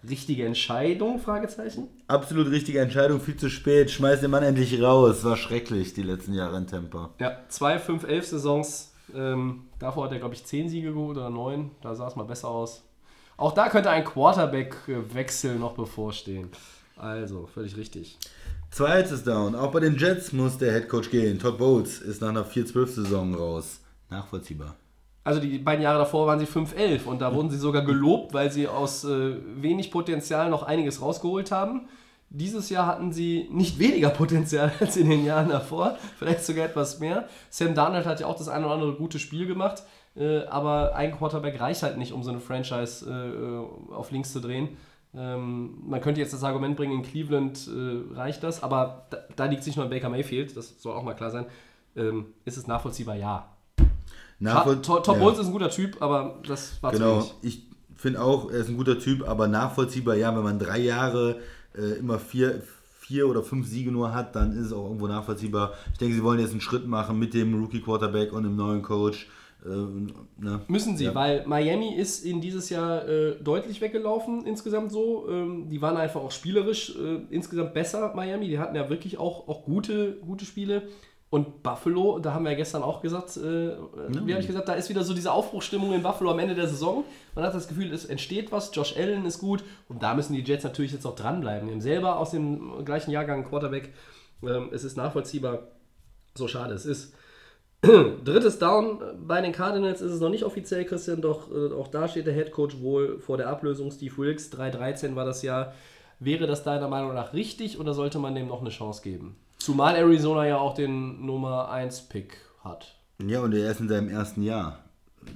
Richtige Entscheidung? Fragezeichen. Absolut richtige Entscheidung, viel zu spät. Schmeiß den Mann endlich raus. War schrecklich die letzten Jahre in Tampa. Ja, zwei 5-11-Saisons. Ähm, davor hat er, glaube ich, 10 Siege geholt oder 9. Da sah es mal besser aus. Auch da könnte ein Quarterback-Wechsel noch bevorstehen. Also, völlig richtig. Zweites Down. Auch bei den Jets muss der Headcoach gehen. Todd Bowles ist nach einer 4-12-Saison raus. Nachvollziehbar. Also die beiden Jahre davor waren sie 5-11 und da wurden sie sogar gelobt, weil sie aus äh, wenig Potenzial noch einiges rausgeholt haben. Dieses Jahr hatten sie nicht weniger Potenzial als in den Jahren davor, vielleicht sogar etwas mehr. Sam Darnold hat ja auch das eine oder andere gute Spiel gemacht, äh, aber ein Quarterback reicht halt nicht, um so eine Franchise äh, auf links zu drehen. Ähm, man könnte jetzt das Argument bringen, in Cleveland äh, reicht das, aber da, da liegt es nicht nur an Baker Mayfield, das soll auch mal klar sein. Ähm, ist es nachvollziehbar? Ja. Nachvoll Todd Todd ja. Bowles ist ein guter Typ, aber das war Genau, zu wenig. ich finde auch, er ist ein guter Typ, aber nachvollziehbar, ja, wenn man drei Jahre äh, immer vier, vier oder fünf Siege nur hat, dann ist es auch irgendwo nachvollziehbar. Ich denke, sie wollen jetzt einen Schritt machen mit dem Rookie-Quarterback und dem neuen Coach. Äh, ne? Müssen sie, Ja. weil Miami ist in dieses Jahr äh, deutlich weggelaufen insgesamt so. Ähm, die waren einfach auch spielerisch äh, insgesamt besser, Miami. Die hatten ja wirklich auch, auch gute, gute Spiele. Und Buffalo, da haben wir ja gestern auch gesagt, äh, wie habe ich gesagt, da ist wieder so diese Aufbruchstimmung in Buffalo am Ende der Saison. Man hat das Gefühl, es entsteht was. Josh Allen ist gut und da müssen die Jets natürlich jetzt auch dranbleiben. Haben selber aus dem gleichen Jahrgang Quarterback. Ähm, es ist nachvollziehbar, so schade es ist. Drittes Down bei den Cardinals ist es noch nicht offiziell, Christian, doch äh, auch da steht der Head Coach wohl vor der Ablösung. Steve Wilkes, 3-13 war das Jahr. Wäre das deiner Meinung nach richtig oder sollte man dem noch eine Chance geben? Zumal Arizona ja auch den Nummer 1 Pick hat. Ja, und er ist in seinem ersten Jahr.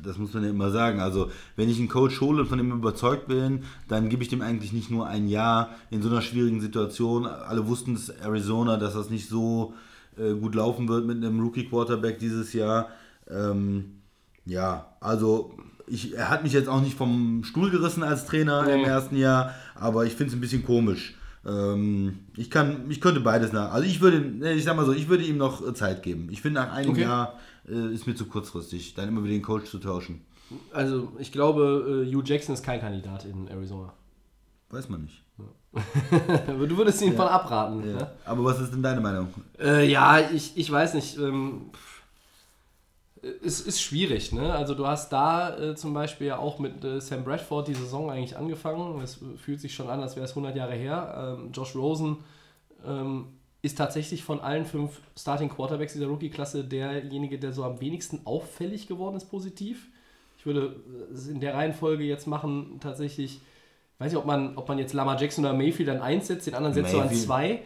Das muss man ja immer sagen. Also, wenn ich einen Coach hole und von dem überzeugt bin, dann gebe ich dem eigentlich nicht nur ein Jahr in so einer schwierigen Situation. Alle wussten es Arizona, dass das nicht so äh, gut laufen wird mit einem Rookie-Quarterback dieses Jahr. Ähm, ja, also ich, er hat mich jetzt auch nicht vom Stuhl gerissen als Trainer im Nee. ersten Jahr, aber ich finde es ein bisschen komisch. Ähm, ich kann, ich könnte beides nach. Also ich würde, ich sag mal so, ich würde ihm noch äh, Zeit geben. Ich finde nach einem Okay. Jahr äh, ist mir zu kurzfristig, dann immer wieder den Coach zu tauschen. Also, ich glaube, äh, Hugh Jackson ist kein Kandidat in Arizona. Weiß man nicht. Du würdest ihn von abraten. Ja. Ne? Aber was ist denn deine Meinung? Äh, ja, ich, ich weiß nicht. Ähm. Es ist schwierig, ne? Also du hast da äh, zum Beispiel ja auch mit äh, Sam Bradford die Saison eigentlich angefangen. Es fühlt sich schon an, als wäre es 100 Jahre her. Ähm, Josh Rosen ähm, ist tatsächlich von allen fünf Starting Quarterbacks dieser Rookie-Klasse derjenige, der so am wenigsten auffällig geworden ist positiv. Ich würde es in der Reihenfolge jetzt machen, tatsächlich, weiß nicht, ob man, ob man jetzt Lama Jackson oder Mayfield an eins setzt, den anderen setzt du an Mayfield. zwei.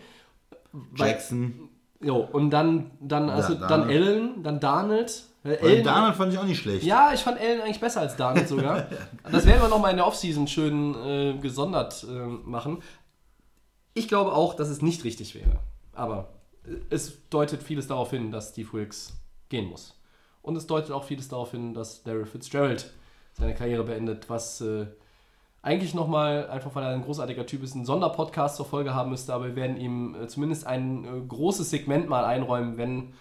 Weil- Jackson. Jo, und dann, dann, also, Da- dann. Allen, dann Darnold. Allen- Darnold fand ich auch nicht schlecht. ja, ich fand Allen eigentlich besser als Darnold sogar. das werden wir nochmal in der Offseason schön äh, gesondert äh, machen. Ich glaube auch, dass es nicht richtig wäre. Aber äh, es deutet vieles darauf hin, dass Steve Wilkes gehen muss. Und es deutet auch vieles darauf hin, dass Daryl Fitzgerald seine Karriere beendet, was äh, eigentlich nochmal, einfach weil er ein großartiger Typ ist, einen Sonderpodcast zur Folge haben müsste, aber wir werden ihm äh, zumindest ein äh, großes Segment mal einräumen, wenn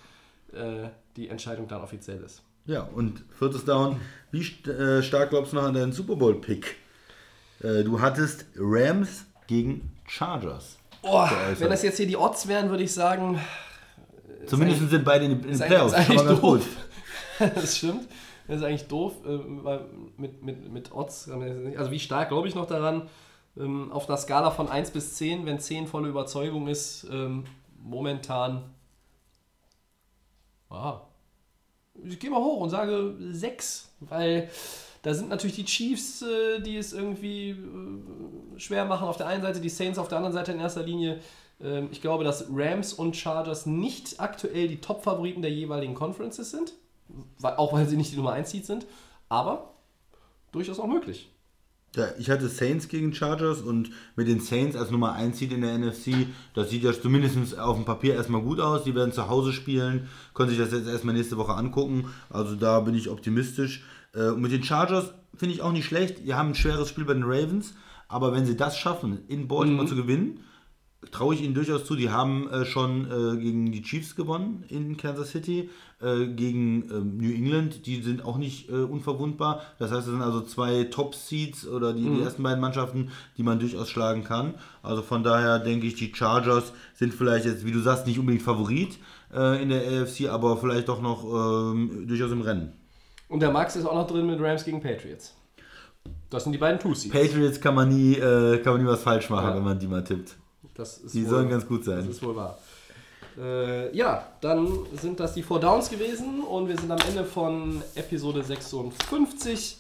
äh, die Entscheidung dann offiziell ist. Ja, und viertes Down. Wie st äh, stark glaubst du noch an deinen Super Bowl-Pick? Äh, du hattest Rams gegen Chargers. Oh, wenn das jetzt hier die Odds wären, würde ich sagen, Zumindest sind beide in den, in den Playoffs. ist eigentlich gut. das stimmt. Das ist eigentlich doof, äh, weil mit, mit, mit Odds, also wie stark glaube ich noch daran, ähm, auf einer Skala von 1 bis 10, wenn 10 volle Überzeugung ist, ähm, momentan, ah, ich gehe mal hoch und sage 6, weil da sind natürlich die Chiefs, äh, die es irgendwie äh, schwer machen auf der einen Seite, die Saints auf der anderen Seite in erster Linie. Ähm, ich glaube, dass Rams und Chargers nicht aktuell die Top-Favoriten der jeweiligen Conferences sind, auch weil sie nicht die Nummer 1 Seed sind, aber durchaus auch möglich. Ja, ich hatte Saints gegen Chargers und mit den Saints als Nummer 1 Seed in der NFC, das sieht ja zumindest auf dem Papier erstmal gut aus. Die werden zu Hause spielen, können sich das jetzt erstmal nächste Woche angucken. Also da bin ich optimistisch. Äh, Und mit den Chargers finde ich auch nicht schlecht. Die haben ein schweres Spiel bei den Ravens, aber wenn sie das schaffen, in Baltimore zu gewinnen, traue ich ihnen durchaus zu. Die haben äh, schon äh, gegen die Chiefs gewonnen in Kansas City, äh, gegen ähm, New England. Die sind auch nicht äh, unverwundbar. Das heißt, es sind also zwei Top-Seeds oder die, die ersten beiden Mannschaften, die man durchaus schlagen kann. Also von daher denke ich, die Chargers sind vielleicht jetzt, wie du sagst, nicht unbedingt Favorit äh, in der AFC, aber vielleicht doch noch ähm, durchaus im Rennen. Und der Max ist auch noch drin mit Rams gegen Patriots. Das sind die beiden Two-Seeds. Patriots kann man nie, äh, kann man nie was falsch machen, Ja. wenn man die mal tippt. Das ist Die wohl- sollen ganz gut sein. Das ist wohl wahr. Äh, ja, dann sind das die Four Downs gewesen und wir sind am Ende von Episode 56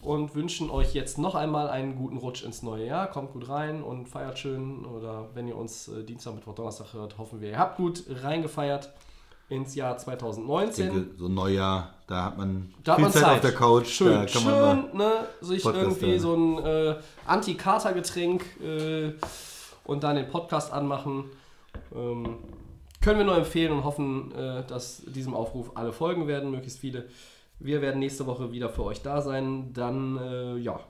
und wünschen euch jetzt noch einmal einen guten Rutsch ins neue Jahr. Kommt gut rein und feiert schön. Oder wenn ihr uns äh, Dienstag, Mittwoch, Donnerstag hört, hoffen wir, ihr habt gut reingefeiert ins Jahr Ich 2019. denke, so ein Neujahr, da hat man Da hat viel man Zeit, Zeit. auf der Couch. Schön, schön, ne, sich Podcast irgendwie hören. so ein äh, Anti-Kater-Getränk äh, und dann den Podcast anmachen. Ähm, können wir nur empfehlen und hoffen, äh, dass diesem Aufruf alle folgen werden, möglichst viele. Wir werden nächste Woche wieder für euch da sein. Dann, äh, ja,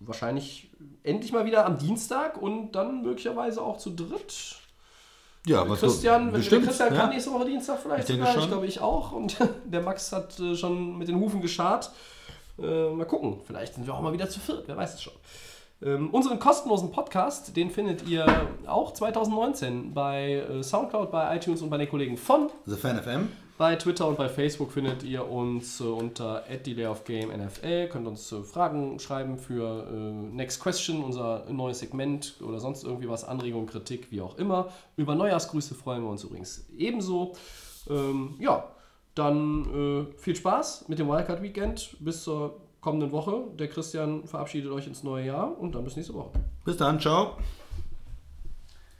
wahrscheinlich endlich mal wieder am Dienstag und dann möglicherweise auch zu dritt. ja, was Christian, so, wenn bestimmt, Christian ja. kann nächste Woche Dienstag vielleicht Ich sogar. Ich glaube, ich auch. Und der Max hat äh, schon mit den Hufen geschart. Äh, mal gucken. Vielleicht sind wir auch mal wieder zu viert. Wer weiß es schon. Ähm, unseren kostenlosen Podcast, den findet ihr auch 2019 bei äh, Soundcloud, bei iTunes und bei den Kollegen von. The Fan FM. Bei Twitter und bei Facebook findet ihr uns äh, unter @delayofgamenfl. Könnt uns äh, Fragen schreiben für äh, Next Question, unser neues Segment oder sonst irgendwie was, Anregungen, Kritik, wie auch immer. Über Neujahrsgrüße freuen wir uns übrigens ebenso. Ähm, ja, dann äh, viel Spaß mit dem Wildcard Weekend bis zur kommenden Woche. Der Christian verabschiedet euch ins neue Jahr und dann bis nächste Woche. Bis dann, ciao.